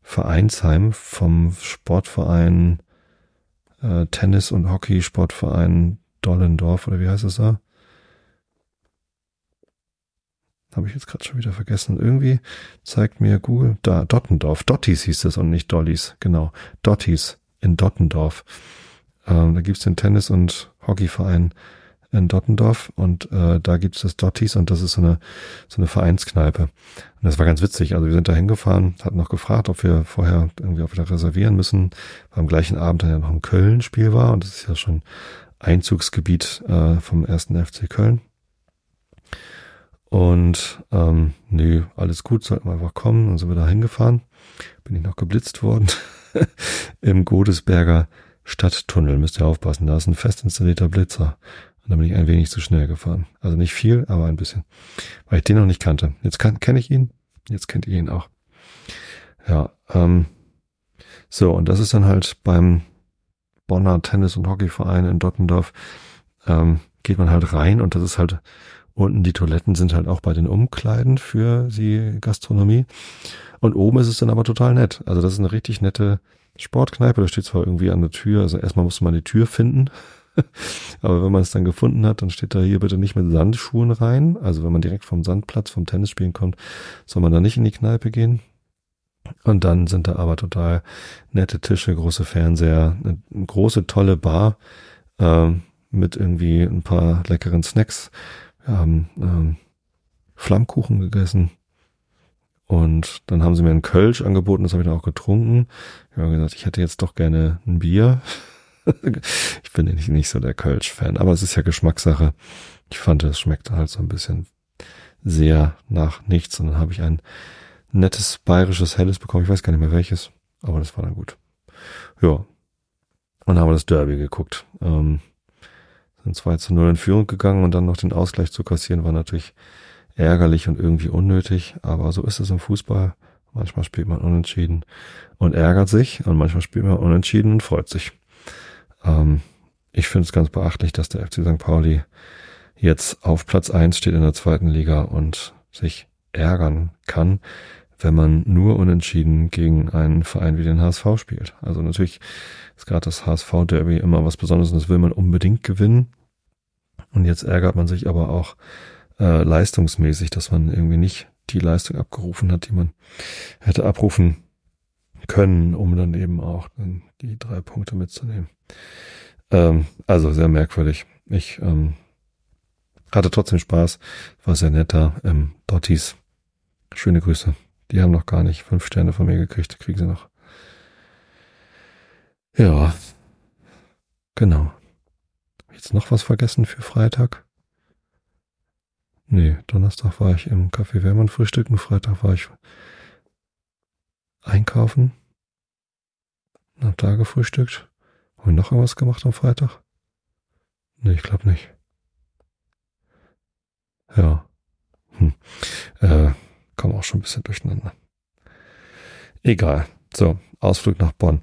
Vereinsheim vom Sportverein äh, Tennis- und Hockey-Sportverein Dollendorf oder wie heißt es da? Habe ich jetzt gerade schon wieder vergessen. Irgendwie zeigt mir Google, da, Dottendorf, Dotties hieß es und nicht Dollys, genau, Dotties in Dottendorf. Ähm, da gibt's den Tennis- und Hockeyverein in Dottendorf und äh, da gibt's das Dotties und das ist so eine so eine Vereinskneipe. Und das war ganz witzig. Also wir sind da hingefahren, hatten noch gefragt, ob wir vorher irgendwie auch wieder reservieren müssen. Weil am gleichen Abend dann ja noch ein Köln-Spiel war und das ist ja schon Einzugsgebiet äh, vom ersten FC Köln. Und ähm, nö, alles gut, sollten wir einfach kommen. Dann sind wir da hingefahren. Bin ich noch geblitzt worden im Godesberger Stadttunnel. Müsst ihr aufpassen, da ist ein fest installierter Blitzer. Und dann bin ich ein wenig zu schnell gefahren. Also nicht viel, aber ein bisschen. Weil ich den noch nicht kannte. Jetzt kann, kenne ich ihn. Jetzt kennt ihr ihn auch. Ja, ähm, so, und das ist dann halt beim Bonner Tennis- und Hockeyverein in Dottendorf, ähm, geht man halt rein und das ist halt unten die Toiletten sind halt auch bei den Umkleiden für die Gastronomie. Und oben ist es dann aber total nett. Also das ist eine richtig nette Sportkneipe. Da steht zwar irgendwie an der Tür, also erstmal musste man die Tür finden. Aber wenn man es dann gefunden hat, dann steht da hier bitte nicht mit Sandschuhen rein. Also wenn man direkt vom Sandplatz, vom Tennisspielen kommt, soll man da nicht in die Kneipe gehen. Und dann sind da aber total nette Tische, große Fernseher, eine große, tolle Bar äh, mit irgendwie ein paar leckeren Snacks. Wir haben ähm, Flammkuchen gegessen. Und dann haben sie mir einen Kölsch angeboten, das habe ich dann auch getrunken. Ich habe gesagt, ich hätte jetzt doch gerne ein Bier. ich bin nicht, nicht so der Kölsch-Fan, aber es ist ja Geschmackssache. Ich fand, es schmeckt halt so ein bisschen sehr nach nichts. Und dann habe ich ein nettes bayerisches Helles bekommen. Ich weiß gar nicht mehr welches, aber das war dann gut. Ja. Und dann haben wir das Derby geguckt. Ähm, sind 2 zu 0 in Führung gegangen und dann noch den Ausgleich zu kassieren war natürlich ärgerlich und irgendwie unnötig. Aber so ist es im Fußball. Manchmal spielt man unentschieden und ärgert sich und manchmal spielt man unentschieden und freut sich. Ähm, ich finde es ganz beachtlich, dass der FC St. Pauli jetzt auf Platz eins steht in der zweiten Liga und sich ärgern kann, wenn man nur unentschieden gegen einen Verein wie den HSV spielt. Also natürlich ist gerade das HSV-Derby immer was Besonderes und das will man unbedingt gewinnen. Und jetzt ärgert man sich aber auch äh, leistungsmäßig, dass man irgendwie nicht die Leistung abgerufen hat, die man hätte abrufen können, um dann eben auch die drei Punkte mitzunehmen. Ähm, also sehr merkwürdig. Ich ähm, hatte trotzdem Spaß, war sehr netter. Ähm, Dotties, schöne Grüße. Die haben noch gar nicht fünf Sterne von mir gekriegt, kriegen sie noch. Ja, genau. Jetzt noch was vergessen für Freitag? Nee, Donnerstag war ich im Café Wehrmann frühstücken, Freitag war ich einkaufen. Hab da gefrühstückt. Haben wir noch irgendwas gemacht am Freitag? Nee, ich glaube nicht. Ja. Hm. Äh, komm auch schon ein bisschen durcheinander. Egal. So, Ausflug nach Bonn.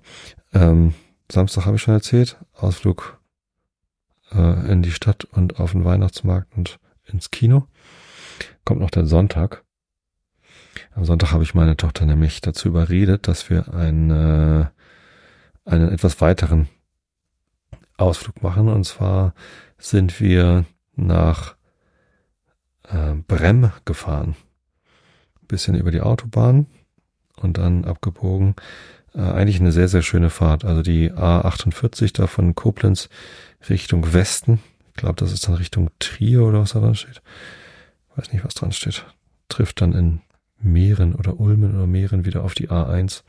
Ähm, Samstag habe ich schon erzählt. Ausflug äh, in die Stadt und auf den Weihnachtsmarkt und ins Kino. Kommt noch der Sonntag. Am Sonntag habe ich meine Tochter nämlich dazu überredet, dass wir einen, einen etwas weiteren Ausflug machen. Und zwar sind wir nach äh, Brem gefahren. bisschen über die Autobahn und dann abgebogen. Äh, eigentlich eine sehr, sehr schöne Fahrt. Also die A48 da von Koblenz Richtung Westen. Ich glaube, das ist dann Richtung Trier oder was da dran steht. Weiß nicht, was dran steht. Trifft dann in Meeren oder Ulmen oder Meeren wieder auf die A1.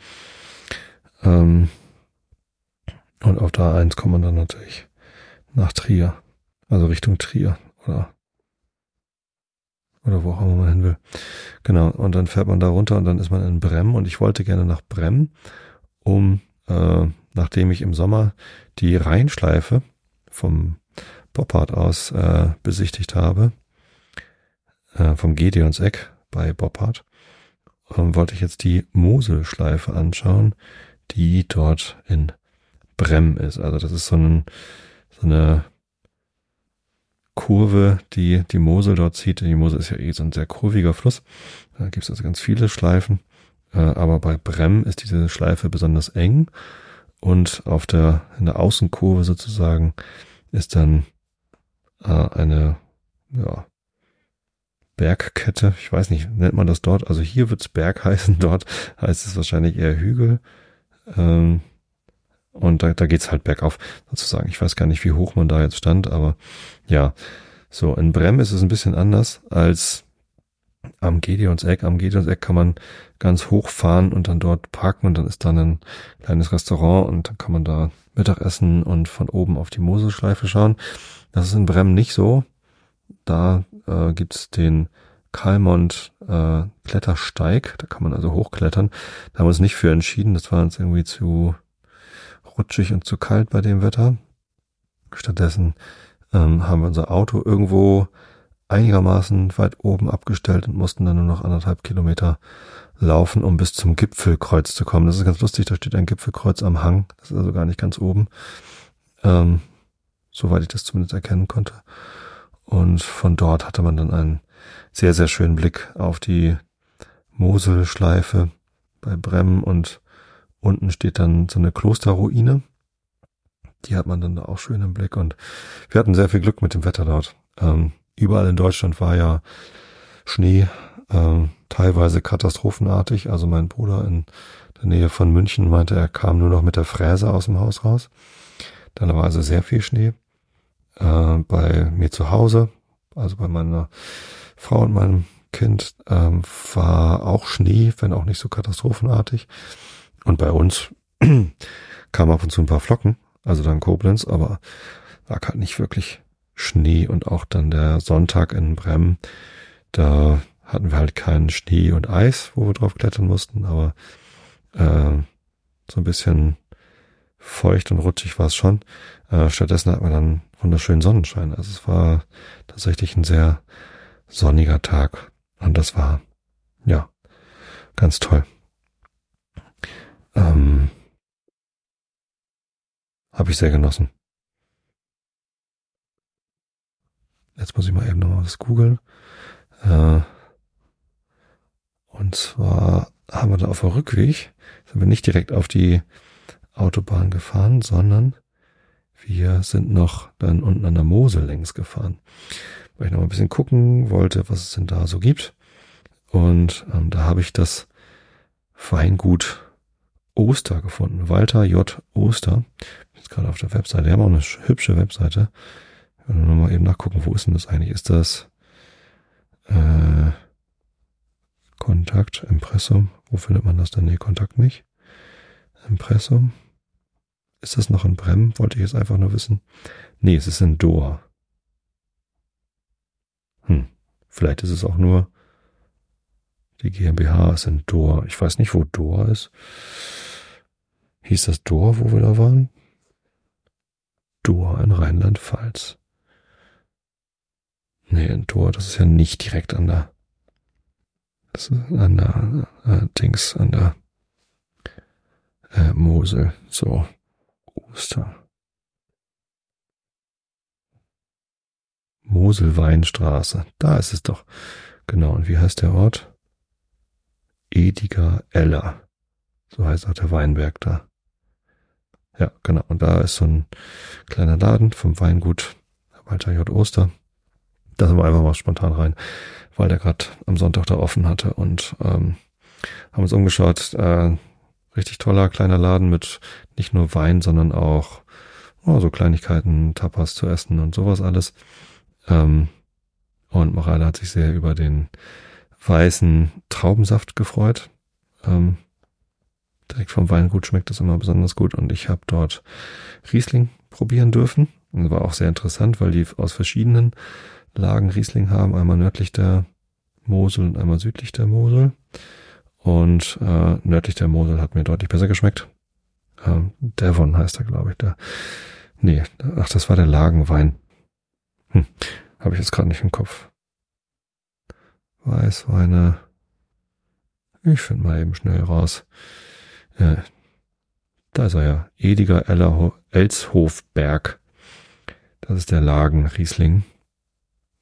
Ähm, und auf der A1 kommt man dann natürlich nach Trier. Also Richtung Trier oder oder wo auch immer man hin will. Genau, und dann fährt man da runter und dann ist man in Brem und ich wollte gerne nach Brem, um, äh, nachdem ich im Sommer die Rheinschleife vom Boppard aus äh, besichtigt habe, äh, vom Gedeonseck bei Boppard, ähm, wollte ich jetzt die Moselschleife anschauen, die dort in Brem ist. Also das ist so, ein, so eine Kurve, die die Mosel dort zieht. Die Mosel ist ja eh so ein sehr kurviger Fluss. Da gibt es also ganz viele Schleifen. Äh, aber bei Brem ist diese Schleife besonders eng und auf der, in der Außenkurve sozusagen ist dann äh, eine, ja, Bergkette. Ich weiß nicht, nennt man das dort? Also hier wird's Berg heißen, dort heißt es wahrscheinlich eher Hügel. Ähm, und da, da geht's halt bergauf, sozusagen. Ich weiß gar nicht, wie hoch man da jetzt stand, aber ja. So, in Brem ist es ein bisschen anders als am Gedeonseck. Am Gedeonseck kann man ganz hoch fahren und dann dort parken und dann ist dann ein kleines Restaurant und dann kann man da Mittagessen und von oben auf die Moselschleife schauen. Das ist in Brem nicht so. Da äh, gibt's den Kalmont äh, Klettersteig. Da kann man also hochklettern. Da haben wir uns nicht für entschieden. Das war uns irgendwie zu rutschig und zu kalt bei dem Wetter. Stattdessen ähm, haben wir unser Auto irgendwo einigermaßen weit oben abgestellt und mussten dann nur noch anderthalb Kilometer laufen, um bis zum Gipfelkreuz zu kommen. Das ist ganz lustig, da steht ein Gipfelkreuz am Hang. Das ist also gar nicht ganz oben. Ähm, soweit ich das zumindest erkennen konnte. Und von dort hatte man dann einen sehr, sehr schönen Blick auf die Moselschleife bei Bremmen und Unten steht dann so eine Klosterruine. Die hat man dann da auch schön im Blick und wir hatten sehr viel Glück mit dem Wetter dort. Ähm, überall in Deutschland war ja Schnee, ähm, teilweise katastrophenartig. Also mein Bruder in der Nähe von München meinte, er kam nur noch mit der Fräse aus dem Haus raus. Dann war also sehr viel Schnee. Äh, bei mir zu Hause, also bei meiner Frau und meinem Kind, ähm, war auch Schnee, wenn auch nicht so katastrophenartig. Und bei uns kam ab und zu ein paar Flocken, also dann Koblenz, aber lag halt nicht wirklich Schnee und auch dann der Sonntag in Brem, da hatten wir halt keinen Schnee und Eis, wo wir drauf klettern mussten, aber äh, so ein bisschen feucht und rutschig war es schon. Äh, stattdessen hatten wir dann wunderschönen Sonnenschein. Also es war tatsächlich ein sehr sonniger Tag und das war ja ganz toll. Ähm, Habe ich sehr genossen. Jetzt muss ich mal eben nochmal was googeln. Äh, und zwar haben wir da auf der Rückweg, sind wir nicht direkt auf die Autobahn gefahren, sondern wir sind noch dann unten an der Mosel längs gefahren. Weil ich noch ein bisschen gucken wollte, was es denn da so gibt. Und ähm, da habe ich das Weingut Oster gefunden. Walter J. Oster. Jetzt gerade auf der Webseite. Die haben auch eine hübsche Webseite. Nur mal eben nachgucken, wo ist denn das eigentlich? Ist das äh, Kontakt, Impressum? Wo findet man das denn? Nee, Kontakt nicht. Impressum. Ist das noch in Bremen? Wollte ich jetzt einfach nur wissen. Nee, es ist in Doha. Hm. Vielleicht ist es auch nur die GmbH ist in Doha. Ich weiß nicht, wo Doha ist. Hieß das Doha, wo wir da waren? Doha in Rheinland-Pfalz. Nee, in Doha, das ist ja nicht direkt an der, das ist an der, äh, Dings, an der, äh, Mosel. So, Oster. Moselweinstraße. Da ist es doch. Genau. Und wie heißt der Ort? Ediger Eller. So heißt auch der Weinberg da. Ja, genau. Und da ist so ein kleiner Laden vom Weingut Walter J. Oster. Da sind wir einfach mal spontan rein, weil der gerade am Sonntag da offen hatte und ähm, haben uns umgeschaut. Äh, richtig toller kleiner Laden mit nicht nur Wein, sondern auch oh, so Kleinigkeiten, Tapas zu essen und sowas alles. Ähm, und Morale hat sich sehr über den weißen Traubensaft gefreut. Ähm, direkt vom Weingut schmeckt das immer besonders gut und ich habe dort Riesling probieren dürfen. Und war auch sehr interessant, weil die aus verschiedenen Lagen Riesling haben, einmal nördlich der Mosel und einmal südlich der Mosel. Und äh, nördlich der Mosel hat mir deutlich besser geschmeckt. Ähm, Devon heißt er, glaube ich. Der, nee, ach, das war der Lagenwein. Hm, Habe ich jetzt gerade nicht im Kopf. Weißweine. Ich finde mal eben schnell raus. Ja, da ist er ja. Ediger Elshofberg. Das ist der Lagen Riesling.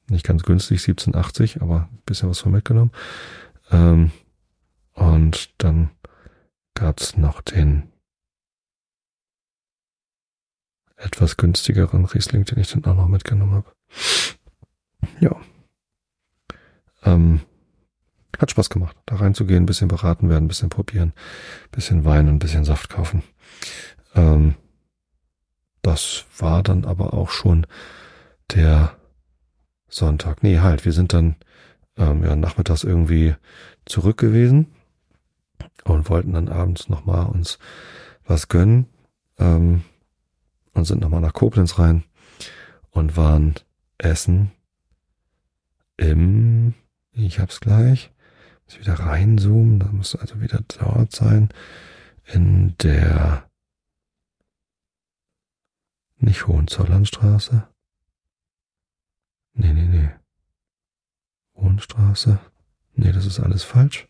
Nicht ganz günstig, 1780, aber ein bisschen was von mitgenommen. Ähm, und dann gab's noch den etwas günstigeren Riesling, den ich dann auch noch mitgenommen habe. Ja. Ähm, hat Spaß gemacht, da reinzugehen, ein bisschen beraten werden, ein bisschen probieren, ein bisschen Wein und ein bisschen Saft kaufen. Ähm, das war dann aber auch schon der Sonntag. Nee, halt, wir sind dann ähm, ja nachmittags irgendwie zurück gewesen und wollten dann abends nochmal uns was gönnen ähm, und sind nochmal nach Koblenz rein und waren essen im, ich hab's gleich, muss wieder reinzoomen, da muss also wieder dort sein, in der nicht Hohenzollernstraße. Nee, nee, nee. Hohenstraße. Nee, das ist alles falsch.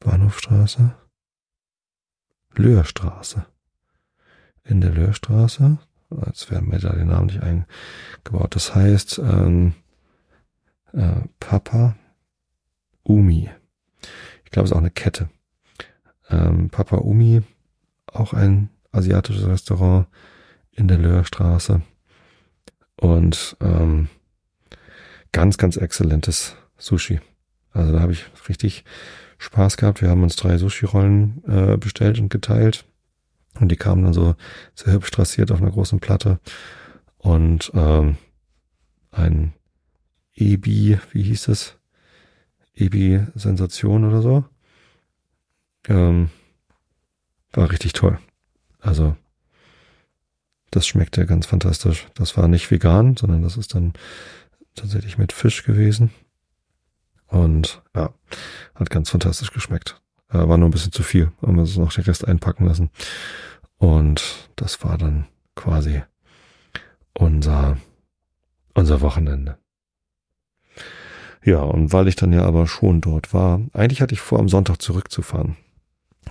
Bahnhofstraße. Löhrstraße. In der Löhrstraße. Jetzt werden mir da den Namen nicht eingebaut. Das heißt, ähm, äh, Papa Umi. Ich glaube, es ist auch eine Kette. Ähm, Papa Umi, auch ein asiatisches Restaurant in der Löhrstraße. Und ähm, ganz, ganz exzellentes Sushi. Also da habe ich richtig Spaß gehabt. Wir haben uns drei Sushi-Rollen äh, bestellt und geteilt. Und die kamen dann so sehr hübsch trassiert auf einer großen Platte. Und ähm, ein Ebi, wie hieß es? Ebi Sensation oder so. Ähm, war richtig toll. Also das schmeckte ganz fantastisch. Das war nicht vegan, sondern das ist dann tatsächlich mit Fisch gewesen. Und ja, hat ganz fantastisch geschmeckt. Äh, war nur ein bisschen zu viel. Haben wir uns noch den Rest einpacken lassen. Und das war dann quasi unser, unser Wochenende. Ja, und weil ich dann ja aber schon dort war, eigentlich hatte ich vor, am Sonntag zurückzufahren.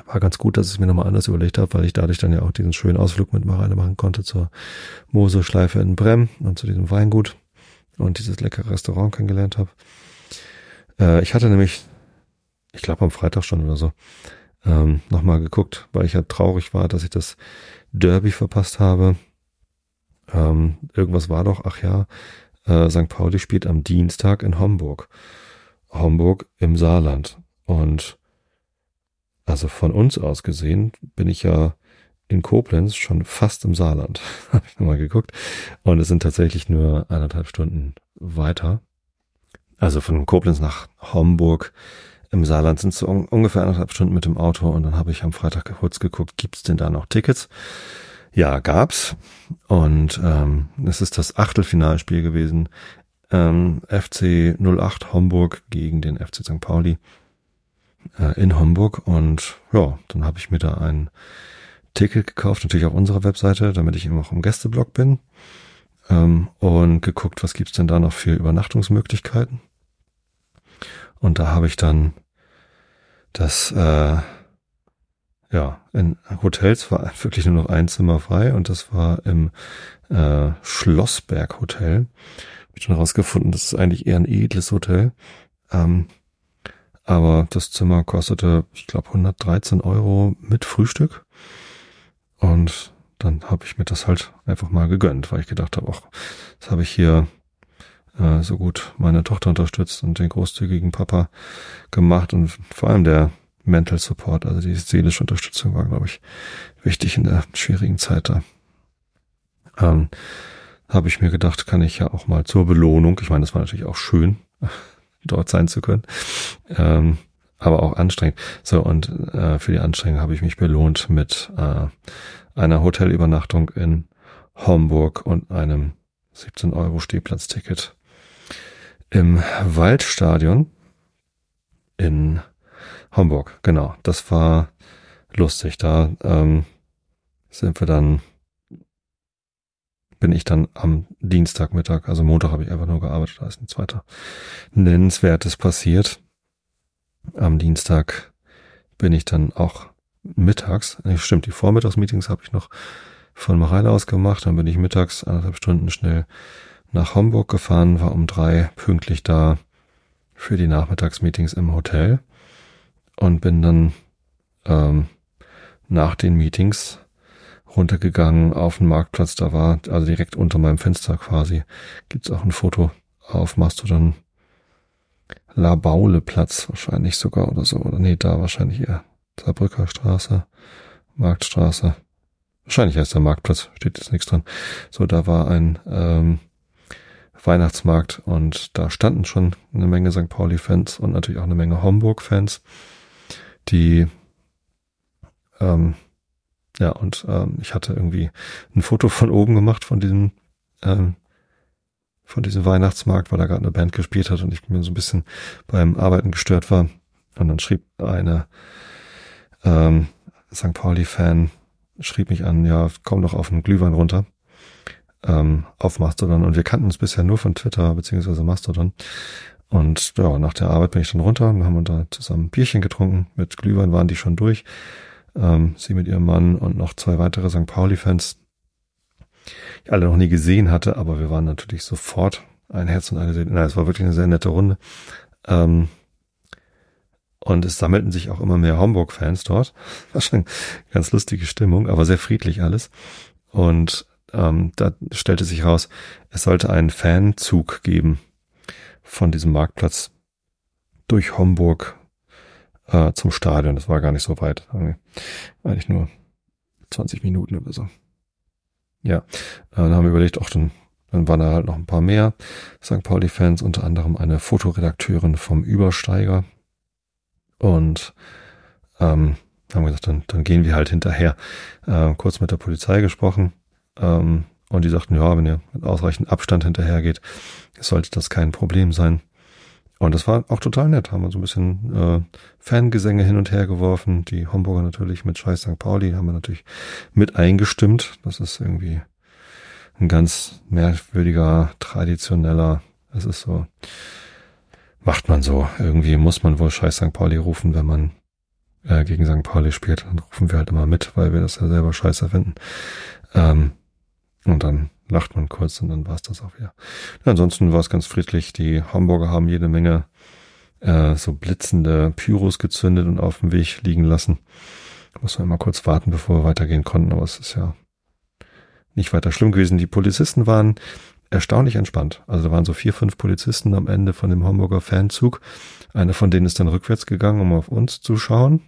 War ganz gut, dass ich es mir nochmal anders überlegt habe, weil ich dadurch dann ja auch diesen schönen Ausflug mit Mareile machen konnte zur Moselschleife in Brem und zu diesem Weingut. und dieses leckere Restaurant kennengelernt habe. Äh, ich hatte nämlich, ich glaube am Freitag schon oder so, ähm, nochmal geguckt, weil ich ja traurig war, dass ich das Derby verpasst habe. Ähm, irgendwas war doch, ach ja, äh, St. Pauli spielt am Dienstag in Homburg. Homburg im Saarland. Und also von uns aus gesehen bin ich ja in Koblenz schon fast im Saarland. Habe ich nochmal geguckt. Und es sind tatsächlich nur eineinhalb Stunden weiter. Also von Koblenz nach Homburg im Saarland sind es so ungefähr eineinhalb Stunden mit dem Auto. Und dann habe ich am Freitag kurz geguckt, gibt's denn da noch Tickets? Ja, gab's. Und ähm, es ist das Achtelfinalspiel gewesen. Ähm, FC 08 Homburg gegen den FC St. Pauli äh, in Homburg. Und ja, dann habe ich mir da ein Ticket gekauft, natürlich auf unserer Webseite, damit ich immer auch im Gästeblog bin. Ähm, und geguckt, was gibt's denn da noch für Übernachtungsmöglichkeiten. Und da habe ich dann das äh, ja, in Hotels war wirklich nur noch ein Zimmer frei und das war im äh, Schlossberg Hotel. Hab ich schon rausgefunden, das ist eigentlich eher ein edles Hotel. Ähm, aber das Zimmer kostete, ich glaube, 113 Euro mit Frühstück. Und dann habe ich mir das halt einfach mal gegönnt, weil ich gedacht habe, ach, das habe ich hier äh, so gut meine Tochter unterstützt und den großzügigen Papa gemacht und vor allem der Mental Support, also die seelische Unterstützung war, glaube ich, wichtig in der schwierigen Zeit da. Ähm, habe ich mir gedacht, kann ich ja auch mal zur Belohnung, ich meine, das war natürlich auch schön, dort sein zu können, ähm, aber auch anstrengend. So, und äh, für die Anstrengung habe ich mich belohnt mit äh, einer Hotelübernachtung in Homburg und einem 17 Euro Stehplatzticket im Waldstadion in Homburg, genau. Das war lustig. Da ähm, sind wir dann, bin ich dann am Dienstagmittag, also Montag habe ich einfach nur gearbeitet, da ist ein zweiter Nennenswertes passiert. Am Dienstag bin ich dann auch mittags, nee, stimmt, die Vormittagsmeetings habe ich noch von Mareile aus gemacht, dann bin ich mittags anderthalb Stunden schnell nach Homburg gefahren, war um drei pünktlich da für die Nachmittagsmeetings im Hotel und bin dann ähm, nach den Meetings runtergegangen auf den Marktplatz. Da war, also direkt unter meinem Fenster quasi, gibt's auch ein Foto auf Mastodon. La Baule Platz wahrscheinlich sogar oder so. Oder nee, da wahrscheinlich eher Saarbrücker Straße, Marktstraße. Wahrscheinlich heißt der Marktplatz, steht jetzt nichts dran. So, da war ein ähm, Weihnachtsmarkt und da standen schon eine Menge St. Pauli-Fans und natürlich auch eine Menge Homburg-Fans die ähm, ja, und ähm, ich hatte irgendwie ein Foto von oben gemacht von diesem ähm, von diesem Weihnachtsmarkt, weil da gerade eine Band gespielt hat und ich mir so ein bisschen beim Arbeiten gestört war. Und dann schrieb eine ähm, St. Pauli-Fan, schrieb mich an, ja, komm doch auf einen Glühwein runter ähm, auf Mastodon. Und wir kannten uns bisher nur von Twitter beziehungsweise Mastodon. Und ja, nach der Arbeit bin ich dann runter und haben da zusammen ein Bierchen getrunken. Mit Glühwein waren die schon durch. Ähm, sie mit ihrem Mann und noch zwei weitere St. Pauli-Fans, die alle noch nie gesehen hatte, aber wir waren natürlich sofort ein Herz und eine Seele. Nein, es war wirklich eine sehr nette Runde. Ähm, und es sammelten sich auch immer mehr Homburg-Fans dort. War schon ganz lustige Stimmung, aber sehr friedlich alles. Und ähm, da stellte sich raus, es sollte einen Fanzug geben von diesem Marktplatz durch Homburg äh, zum Stadion. Das war gar nicht so weit. Eigentlich nur 20 Minuten oder so. Ja, äh, dann haben wir überlegt, auch dann, dann waren da halt noch ein paar mehr St. Pauli-Fans, unter anderem eine Fotoredakteurin vom Übersteiger. Und ähm, haben gesagt, dann, dann gehen wir halt hinterher. Äh, kurz mit der Polizei gesprochen. Ähm, und die sagten, ja, wenn ihr mit ausreichend Abstand hinterher geht, sollte das kein Problem sein. Und das war auch total nett. Haben wir so ein bisschen äh, Fangesänge hin und her geworfen. Die Homburger natürlich mit Scheiß St. Pauli haben wir natürlich mit eingestimmt. Das ist irgendwie ein ganz merkwürdiger, traditioneller, es ist so, macht man so. Irgendwie muss man wohl Scheiß St. Pauli rufen, wenn man äh, gegen St. Pauli spielt. Dann rufen wir halt immer mit, weil wir das ja selber scheiße finden. Ähm, und dann lacht man kurz und dann war es das auch wieder. Ja, ansonsten war es ganz friedlich. Die Hamburger haben jede Menge äh, so blitzende Pyros gezündet und auf dem Weg liegen lassen. Muss man mal kurz warten, bevor wir weitergehen konnten, aber es ist ja nicht weiter schlimm gewesen. Die Polizisten waren erstaunlich entspannt. Also da waren so vier, fünf Polizisten am Ende von dem Hamburger Fanzug. Einer von denen ist dann rückwärts gegangen, um auf uns zu schauen.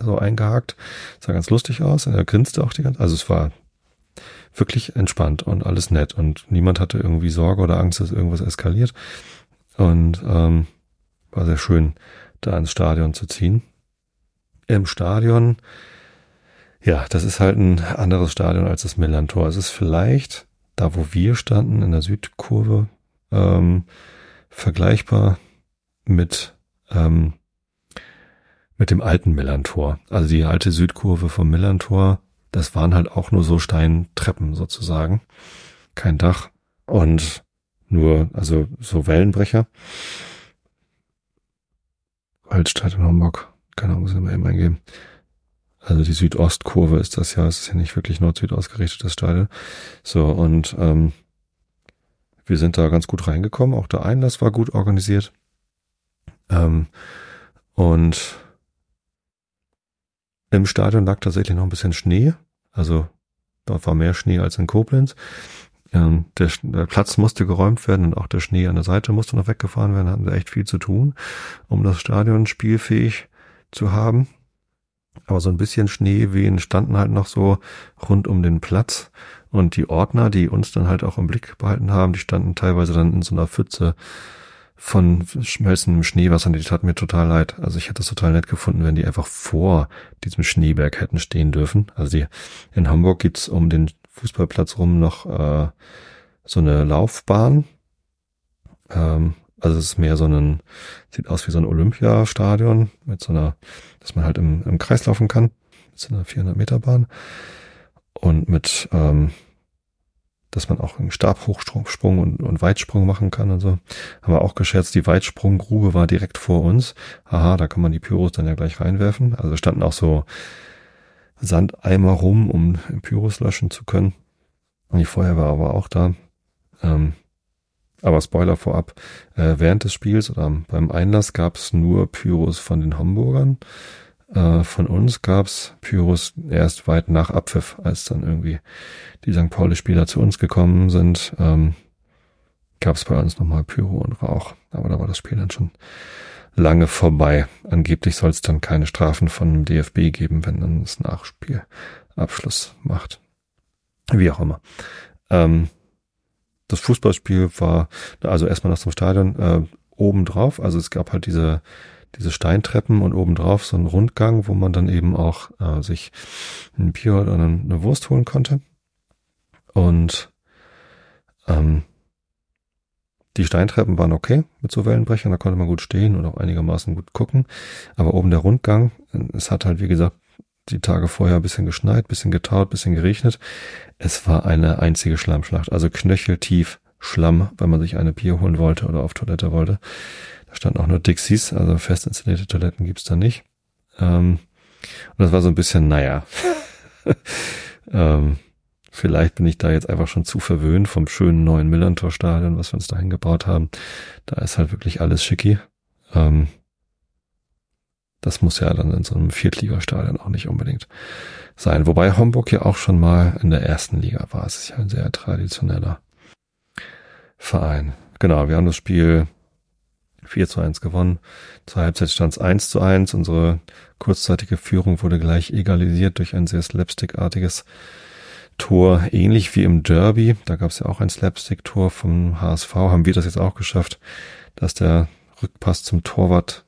So eingehakt. Sah ganz lustig aus. Er grinste auch die ganze, also es war wirklich entspannt und alles nett und niemand hatte irgendwie Sorge oder Angst, dass irgendwas eskaliert. Und ähm, war sehr schön, da ins Stadion zu ziehen. Im Stadion, ja, das ist halt ein anderes Stadion als das Millantor. Es ist vielleicht da, wo wir standen, in der Südkurve, ähm, vergleichbar mit ähm, mit dem alten Millantor. Also die alte Südkurve vom Millantor, das waren halt auch nur so Steintreppen sozusagen. Kein Dach und nur, also so Wellenbrecher. Altstadt in Hamburg. Keine Ahnung, muss ich mal eben eingeben. Also die Südostkurve ist das ja, es ist ja nicht wirklich Nord-Süd ausgerichtetes Stadion. So, und ähm, wir sind da ganz gut reingekommen. Auch der Einlass war gut organisiert. Ähm, und im Stadion lag tatsächlich noch ein bisschen Schnee. Also dort war mehr Schnee als in Koblenz. Ähm, der, der, Platz musste geräumt werden und auch der Schnee an der Seite musste noch weggefahren werden. Da hatten sie echt viel zu tun, um das Stadion spielfähig zu haben. Aber so ein bisschen Schneewehen standen halt noch so rund um den Platz. Und die Ordner, die uns dann halt auch im Blick behalten haben, die standen teilweise dann in so einer Pfütze von schmelzendem Schneewasser. Die tat mir total leid. Also ich hätte es total nett gefunden, wenn die einfach vor diesem Schneeberg hätten stehen dürfen. Also die, in Hamburg gibt's um den Fußballplatz rum noch äh, so eine Laufbahn. Ähm, also es ist mehr so ein, sieht aus wie so ein Olympiastadion mit so einer, dass man halt im, im Kreis laufen kann, mit so einer 400 Meter Bahn und mit, ähm, dass man auch einen Stabhochsprung und, und Weitsprung machen kann und so. Haben wir auch geschätzt, die Weitsprunggrube war direkt vor uns. Aha, da kann man die Pyros dann ja gleich reinwerfen. Also standen auch so Sandeimer rum, um Pyros löschen zu können. Und die Feuerwehr war auch da. Ähm, aber Spoiler vorab, äh, während des Spiels oder beim Einlass gab es nur Pyros von den Hamburgern. Äh, von uns gab es Pyros erst weit nach Abpfiff, als dann irgendwie die St. Pauli-Spieler zu uns gekommen sind. Ähm, gab es bei uns nochmal Pyro und Rauch. Aber da war das Spiel dann schon lange vorbei. Angeblich soll es dann keine Strafen von dem DFB geben, wenn dann das Nachspiel Abschluss macht. Wie auch immer. Ähm, das Fußballspiel war, also erstmal nach dem Stadion, äh, oben drauf. Also es gab halt diese, diese Steintreppen und obendrauf so einen Rundgang, wo man dann eben auch äh, sich ein Bier oder eine Wurst holen konnte. Und ähm, die Steintreppen waren okay mit so Wellenbrechern, da konnte man gut stehen und auch einigermaßen gut gucken. Aber oben der Rundgang, es hat halt, wie gesagt, die Tage vorher ein bisschen geschneit, bisschen getaut, bisschen geregnet. Es war eine einzige Schlammschlacht, also knöcheltief Schlamm, wenn man sich eine Bier holen wollte oder auf Toilette wollte. Da standen auch nur Dixies, also fest installierte Toiletten gibt's da nicht. Ähm, und das war so ein bisschen, naja. ähm, Vielleicht bin ich da jetzt einfach schon zu verwöhnt vom schönen neuen Millantor-Stadion, was wir uns da hingebaut haben. Da ist halt wirklich alles schicki. Ähm, das muss ja dann in so einem Viertligastadion auch nicht unbedingt sein. Wobei Homburg ja auch schon mal in der ersten Liga war. Es ist ja ein sehr traditioneller Verein. Genau, wir haben das Spiel 4 zu 1 gewonnen. Zur Halbzeit stand es 1 zu 1. Unsere kurzzeitige Führung wurde gleich egalisiert durch ein sehr slapstickartiges Tor, ähnlich wie im Derby, da gab es ja auch ein Slapstick-Tor vom HSV, haben wir das jetzt auch geschafft, dass der Rückpass zum Torwart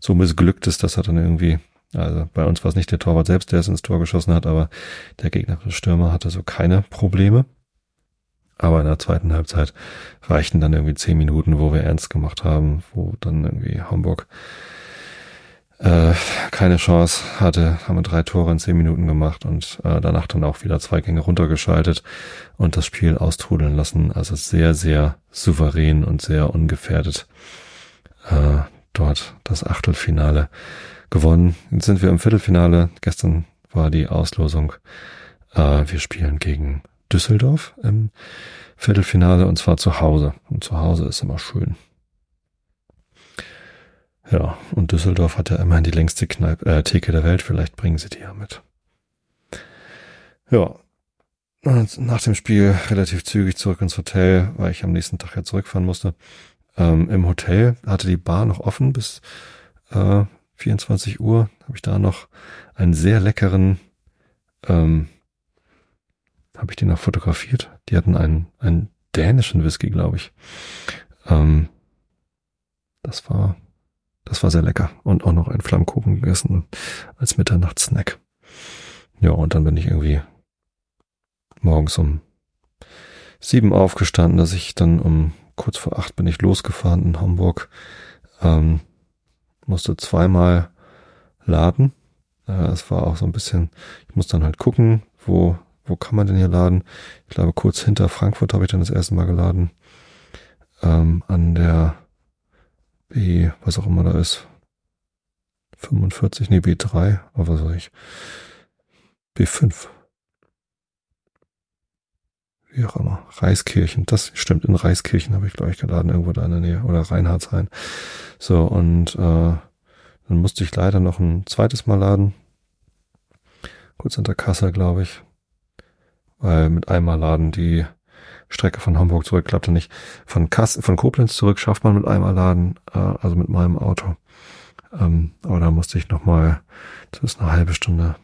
so missglückt ist, dass er dann irgendwie, also bei uns war es nicht der Torwart selbst, der es ins Tor geschossen hat, aber der gegnerische Stürmer hatte so keine Probleme. Aber in der zweiten Halbzeit reichten dann irgendwie zehn Minuten, wo wir ernst gemacht haben, wo dann irgendwie Hamburg äh, keine Chance hatte, haben wir drei Tore in zehn Minuten gemacht und äh, danach dann auch wieder zwei Gänge runtergeschaltet und das Spiel austrudeln lassen. Also sehr, sehr souverän und sehr ungefährdet äh, dort das Achtelfinale gewonnen. Jetzt sind wir im Viertelfinale. Gestern war die Auslosung. Äh, wir spielen gegen Düsseldorf im Viertelfinale und zwar zu Hause. Und zu Hause ist immer schön. Ja, und Düsseldorf hat ja immerhin die längste Kneipe, äh, Theke der Welt. Vielleicht bringen sie die ja mit. Ja, und nach dem Spiel relativ zügig zurück ins Hotel, weil ich am nächsten Tag ja zurückfahren musste. Ähm, Im Hotel hatte die Bar noch offen bis äh, 24 Uhr. Habe ich da noch einen sehr leckeren, ähm, habe ich den noch fotografiert. Die hatten einen, einen dänischen Whisky, glaube ich. Ähm, das war, das war sehr lecker und auch noch einen Flammkuchen gegessen als Mitternachtssnack. Ja, und dann bin ich irgendwie morgens um sieben aufgestanden, dass ich dann um kurz vor acht bin ich losgefahren in Hamburg. Ähm, musste zweimal laden. Es äh, war auch so ein bisschen, ich muss dann halt gucken, wo, wo kann man denn hier laden? Ich glaube, kurz hinter Frankfurt habe ich dann das erste Mal geladen. Ähm, an der B, was auch immer da ist. 45, nee, B3, aber was weiß ich. B5 wie auch immer, Reiskirchen, das stimmt, in Reiskirchen habe ich, glaube ich, geladen, irgendwo da in der Nähe, oder Reinhardshain. So, und äh, dann musste ich leider noch ein zweites Mal laden. Kurz hinter Kassel, glaube ich. Weil mit einmal laden die Strecke von Hamburg zurück klappte nicht. Von Kass von Koblenz zurück schafft man mit einmal laden, äh, also mit meinem Auto. Ähm, aber da musste ich noch mal, das ist eine halbe Stunde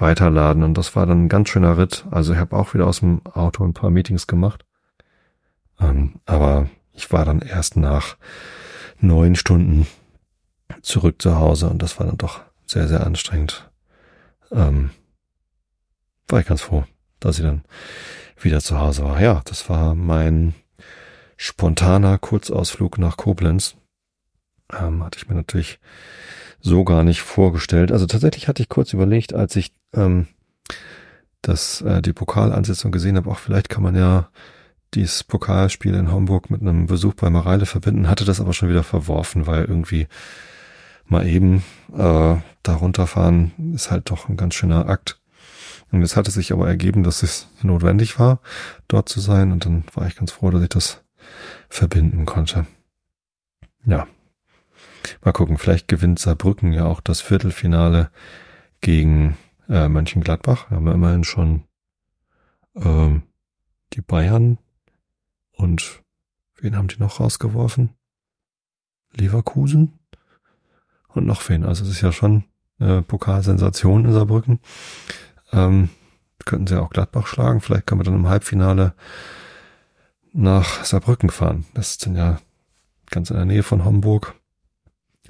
weiterladen. Und das war dann ein ganz schöner Ritt. Also ich habe auch wieder aus dem Auto ein paar Meetings gemacht. Ähm, aber ich war dann erst nach neun Stunden zurück zu Hause und das war dann doch sehr, sehr anstrengend. Ähm, war ich ganz froh, dass ich dann wieder zu Hause war. Ja, das war mein spontaner Kurzausflug nach Koblenz. Ähm, hatte ich mir natürlich so gar nicht vorgestellt. Also tatsächlich hatte ich kurz überlegt, als ich ähm, das, äh, die Pokalansetzung gesehen habe, auch vielleicht kann man ja dieses Pokalspiel in Hamburg mit einem Besuch bei Mareile verbinden, hatte das aber schon wieder verworfen, weil irgendwie mal eben äh, da runterfahren ist halt doch ein ganz schöner Akt. Und es hatte sich aber ergeben, dass es notwendig war, dort zu sein. Und dann war ich ganz froh, dass ich das verbinden konnte. Ja, Mal gucken, vielleicht gewinnt Saarbrücken ja auch das Viertelfinale gegen äh, Mönchengladbach. Haben wir immerhin schon ähm, die Bayern und wen haben die noch rausgeworfen? Leverkusen und noch wen. Also es ist ja schon äh, Pokalsensation in Saarbrücken. Ähm, könnten sie auch Gladbach schlagen. Vielleicht können wir dann im Halbfinale nach Saarbrücken fahren. Das ist dann ja ganz in der Nähe von Hamburg.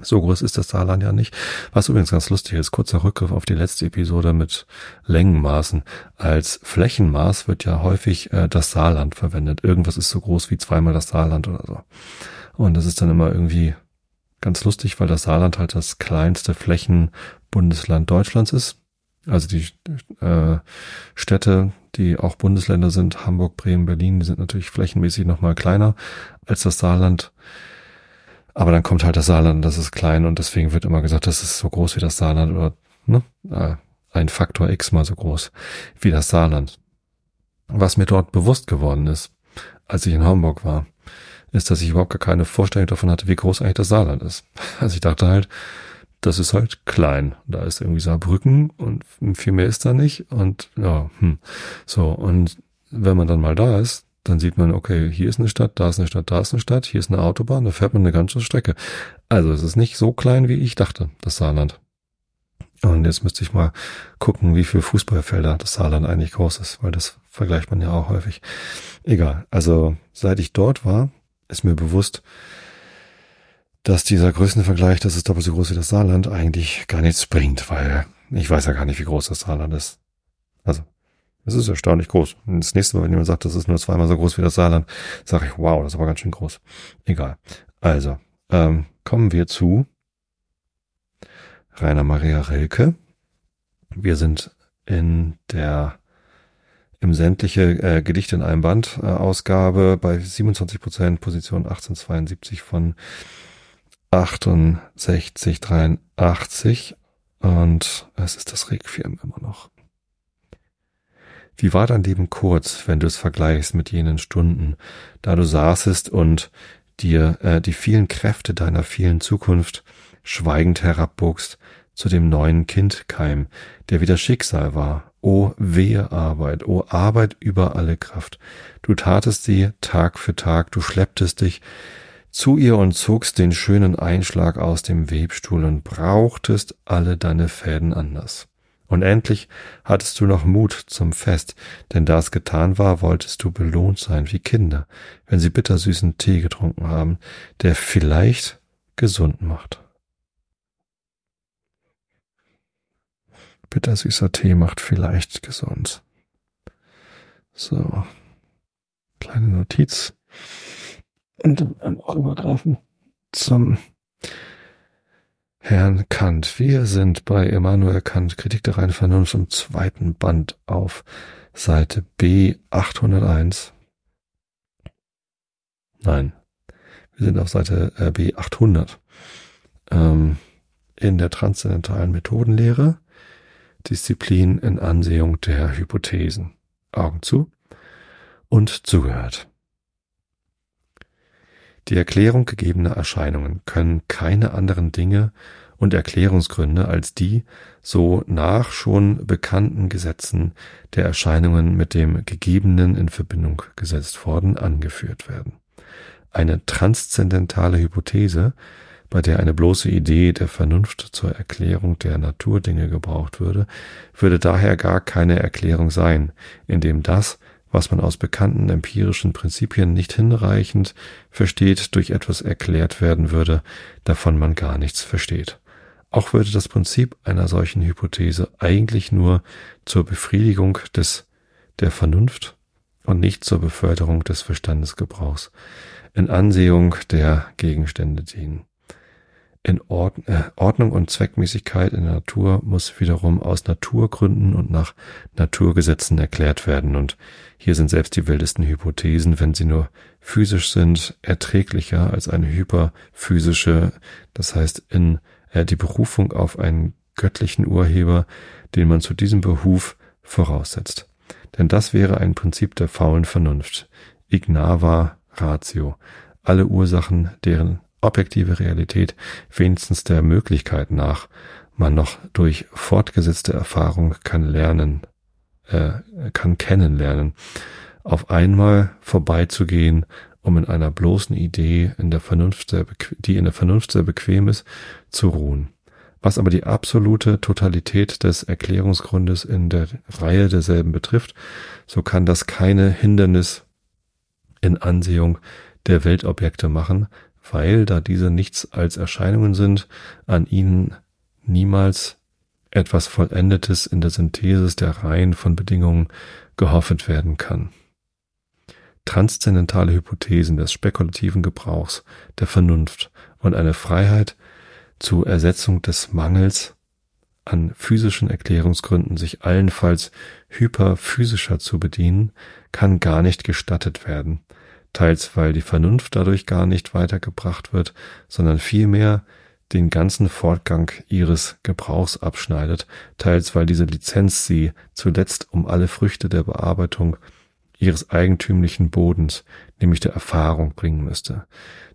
So groß ist das Saarland ja nicht. Was übrigens ganz lustig ist, kurzer Rückgriff auf die letzte Episode mit Längenmaßen. Als Flächenmaß wird ja häufig äh, das Saarland verwendet. Irgendwas ist so groß wie zweimal das Saarland oder so. Und das ist dann immer irgendwie ganz lustig, weil das Saarland halt das kleinste Flächenbundesland Deutschlands ist. Also die äh, Städte, die auch Bundesländer sind, Hamburg, Bremen, Berlin, die sind natürlich flächenmäßig nochmal kleiner als das Saarland. Aber dann kommt halt das Saarland, das ist klein und deswegen wird immer gesagt, das ist so groß wie das Saarland oder ne, äh, ein Faktor X mal so groß wie das Saarland. Was mir dort bewusst geworden ist, als ich in Hamburg war, ist, dass ich überhaupt gar keine Vorstellung davon hatte, wie groß eigentlich das Saarland ist. Also ich dachte halt, das ist halt klein. Da ist irgendwie Saarbrücken und viel mehr ist da nicht. Und ja, hm. so. Und wenn man dann mal da ist, dann sieht man, okay, hier ist eine Stadt, da ist eine Stadt, da ist eine Stadt, hier ist eine Autobahn, da fährt man eine ganze Strecke. Also es ist nicht so klein, wie ich dachte, das Saarland. Und jetzt müsste ich mal gucken, wie viele Fußballfelder das Saarland eigentlich groß ist, weil das vergleicht man ja auch häufig. Egal. Also seit ich dort war, ist mir bewusst, dass dieser Größenvergleich, das ist doppelt so groß wie das Saarland, eigentlich gar nichts bringt, weil ich weiß ja gar nicht, wie groß das Saarland ist. Also es ist erstaunlich groß. Und das nächste Mal, wenn jemand sagt, das ist nur zweimal so groß wie das Saarland, sage ich, wow, das ist aber ganz schön groß. Egal. Also, ähm, kommen wir zu Rainer Maria Rilke. Wir sind in der im sämtliche äh, Gedichte in einem Band äh, Ausgabe bei 27 Prozent Position 1872 von 6883 und es ist das Requiem immer noch. Wie war dein Leben kurz, wenn du es vergleichst mit jenen Stunden, da du saßest und dir äh, die vielen Kräfte deiner vielen Zukunft schweigend herabbogst zu dem neuen Kindkeim, der wieder Schicksal war. O wehe Arbeit, o Arbeit über alle Kraft. Du tatest sie Tag für Tag, du schlepptest dich zu ihr und zogst den schönen Einschlag aus dem Webstuhl und brauchtest alle deine Fäden anders. Und endlich hattest du noch Mut zum Fest, denn da es getan war, wolltest du belohnt sein wie Kinder, wenn sie bittersüßen Tee getrunken haben, der vielleicht gesund macht. Bittersüßer Tee macht vielleicht gesund. So. Kleine Notiz. Und dann auch übergreifen zum Herrn Kant. Wir sind bei Immanuel Kant, Kritik der reinen Vernunft im zweiten Band auf Seite B 801. Nein, wir sind auf Seite äh, B 800. Ähm, in der transzendentalen Methodenlehre Disziplin in Ansehung der Hypothesen. Augen zu und zugehört. Die Erklärung gegebener Erscheinungen können keine anderen Dinge und Erklärungsgründe als die so nach schon bekannten Gesetzen der Erscheinungen mit dem Gegebenen in Verbindung gesetzt worden angeführt werden. Eine transzendentale Hypothese bei der eine bloße Idee der Vernunft zur Erklärung der Naturdinge gebraucht würde, würde daher gar keine Erklärung sein, indem das, was man aus bekannten empirischen Prinzipien nicht hinreichend versteht, durch etwas erklärt werden würde, davon man gar nichts versteht. Auch würde das Prinzip einer solchen Hypothese eigentlich nur zur Befriedigung des der Vernunft und nicht zur Beförderung des Verstandesgebrauchs in Ansehung der Gegenstände dienen in Ordn äh, Ordnung und Zweckmäßigkeit in der Natur muss wiederum aus Naturgründen und nach Naturgesetzen erklärt werden. Und hier sind selbst die wildesten Hypothesen, wenn sie nur physisch sind, erträglicher als eine hyperphysische, das heißt in äh, die Berufung auf einen göttlichen Urheber, den man zu diesem Behuf voraussetzt. Denn das wäre ein Prinzip der faulen Vernunft. Ignava ratio. Alle Ursachen, deren objektive Realität wenigstens der Möglichkeit nach man noch durch fortgesetzte Erfahrung kann lernen, äh, kann kennenlernen, auf einmal vorbeizugehen, um in einer bloßen Idee, in der Vernunft sehr, die in der Vernunft sehr bequem ist, zu ruhen. Was aber die absolute Totalität des Erklärungsgrundes in der Reihe derselben betrifft, so kann das keine Hindernis in Ansehung der Weltobjekte machen, weil, da diese nichts als Erscheinungen sind, an ihnen niemals etwas Vollendetes in der Synthesis der Reihen von Bedingungen gehoffet werden kann. Transzendentale Hypothesen des spekulativen Gebrauchs der Vernunft und eine Freiheit zur Ersetzung des Mangels an physischen Erklärungsgründen sich allenfalls hyperphysischer zu bedienen, kann gar nicht gestattet werden, teils weil die Vernunft dadurch gar nicht weitergebracht wird, sondern vielmehr den ganzen Fortgang ihres Gebrauchs abschneidet, teils weil diese Lizenz sie zuletzt um alle Früchte der Bearbeitung ihres eigentümlichen Bodens, nämlich der Erfahrung bringen müsste.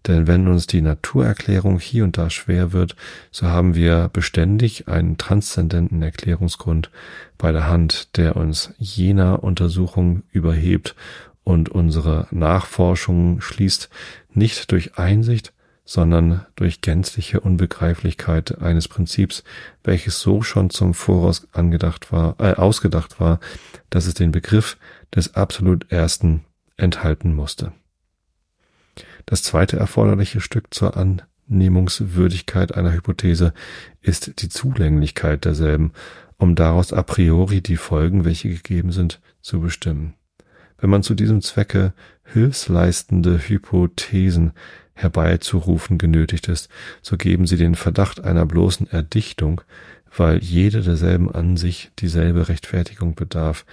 Denn wenn uns die Naturerklärung hier und da schwer wird, so haben wir beständig einen transzendenten Erklärungsgrund bei der Hand, der uns jener Untersuchung überhebt und unsere Nachforschung schließt nicht durch Einsicht, sondern durch gänzliche Unbegreiflichkeit eines Prinzips, welches so schon zum Voraus angedacht war, äh, ausgedacht war, dass es den Begriff des absolut Ersten enthalten musste. Das zweite erforderliche Stück zur Annehmungswürdigkeit einer Hypothese ist die Zulänglichkeit derselben, um daraus a priori die Folgen, welche gegeben sind, zu bestimmen. Wenn man zu diesem Zwecke hilfsleistende Hypothesen herbeizurufen genötigt ist, so geben sie den Verdacht einer bloßen Erdichtung, weil jede derselben an sich dieselbe Rechtfertigung bedarf,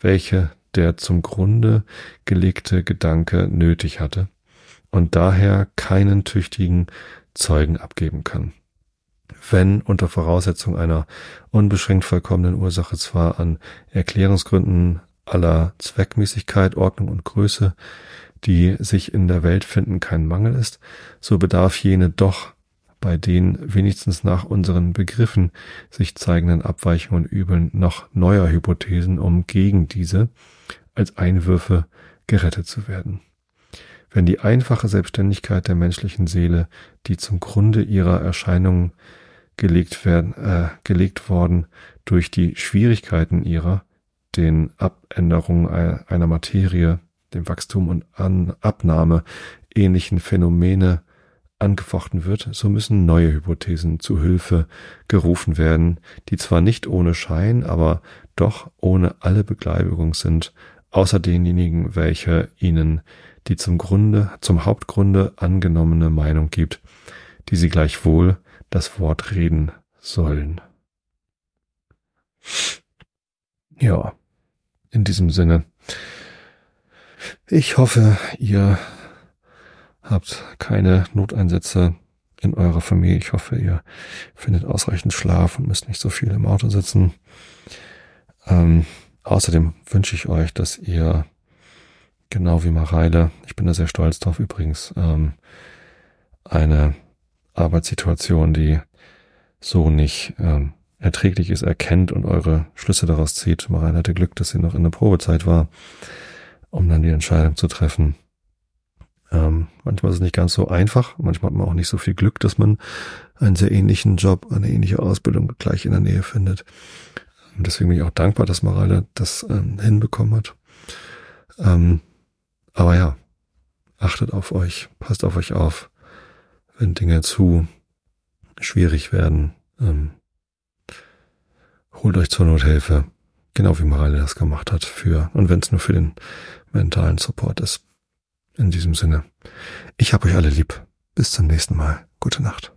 welche der zum Grunde gelegte Gedanke nötig hatte und daher keinen tüchtigen Zeugen abgeben kann. Wenn unter Voraussetzung einer unbeschränkt vollkommenen Ursache zwar an Erklärungsgründen aller Zweckmäßigkeit, Ordnung und Größe, die sich in der Welt finden, kein Mangel ist, so bedarf jene doch bei den wenigstens nach unseren Begriffen sich zeigenden Abweichungen und Übeln noch neuer Hypothesen, um gegen diese als Einwürfe gerettet zu werden. Wenn die einfache Selbstständigkeit der menschlichen Seele, die zum Grunde ihrer Erscheinungen gelegt werden, äh, gelegt worden durch die Schwierigkeiten ihrer, den Abänderungen einer Materie, dem Wachstum und An Abnahme ähnlichen Phänomene angefochten wird, so müssen neue Hypothesen zu Hilfe gerufen werden, die zwar nicht ohne Schein, aber doch ohne alle Begleitung sind, außer denjenigen, welche ihnen die zum Grunde, zum Hauptgrunde angenommene Meinung gibt, die sie gleichwohl das Wort reden sollen. Ja, in diesem Sinne. Ich hoffe, ihr habt keine Noteinsätze in eurer Familie. Ich hoffe, ihr findet ausreichend Schlaf und müsst nicht so viel im Auto sitzen. Ähm, außerdem wünsche ich euch, dass ihr genau wie Mareile, ich bin da sehr stolz drauf übrigens, ähm, eine Arbeitssituation, die so nicht ähm, erträglich ist, erkennt und eure Schlüsse daraus zieht. Mareile hatte Glück, dass sie noch in der Probezeit war, um dann die Entscheidung zu treffen. Ähm, manchmal ist es nicht ganz so einfach. Manchmal hat man auch nicht so viel Glück, dass man einen sehr ähnlichen Job, eine ähnliche Ausbildung gleich in der Nähe findet. Deswegen bin ich auch dankbar, dass Mareile das ähm, hinbekommen hat. Ähm, aber ja, achtet auf euch, passt auf euch auf, wenn Dinge zu schwierig werden. Ähm, holt euch zur Nothilfe, genau wie Mareile das gemacht hat, für, und wenn es nur für den mentalen Support ist. In diesem Sinne, ich hab euch alle lieb. Bis zum nächsten Mal. Gute Nacht.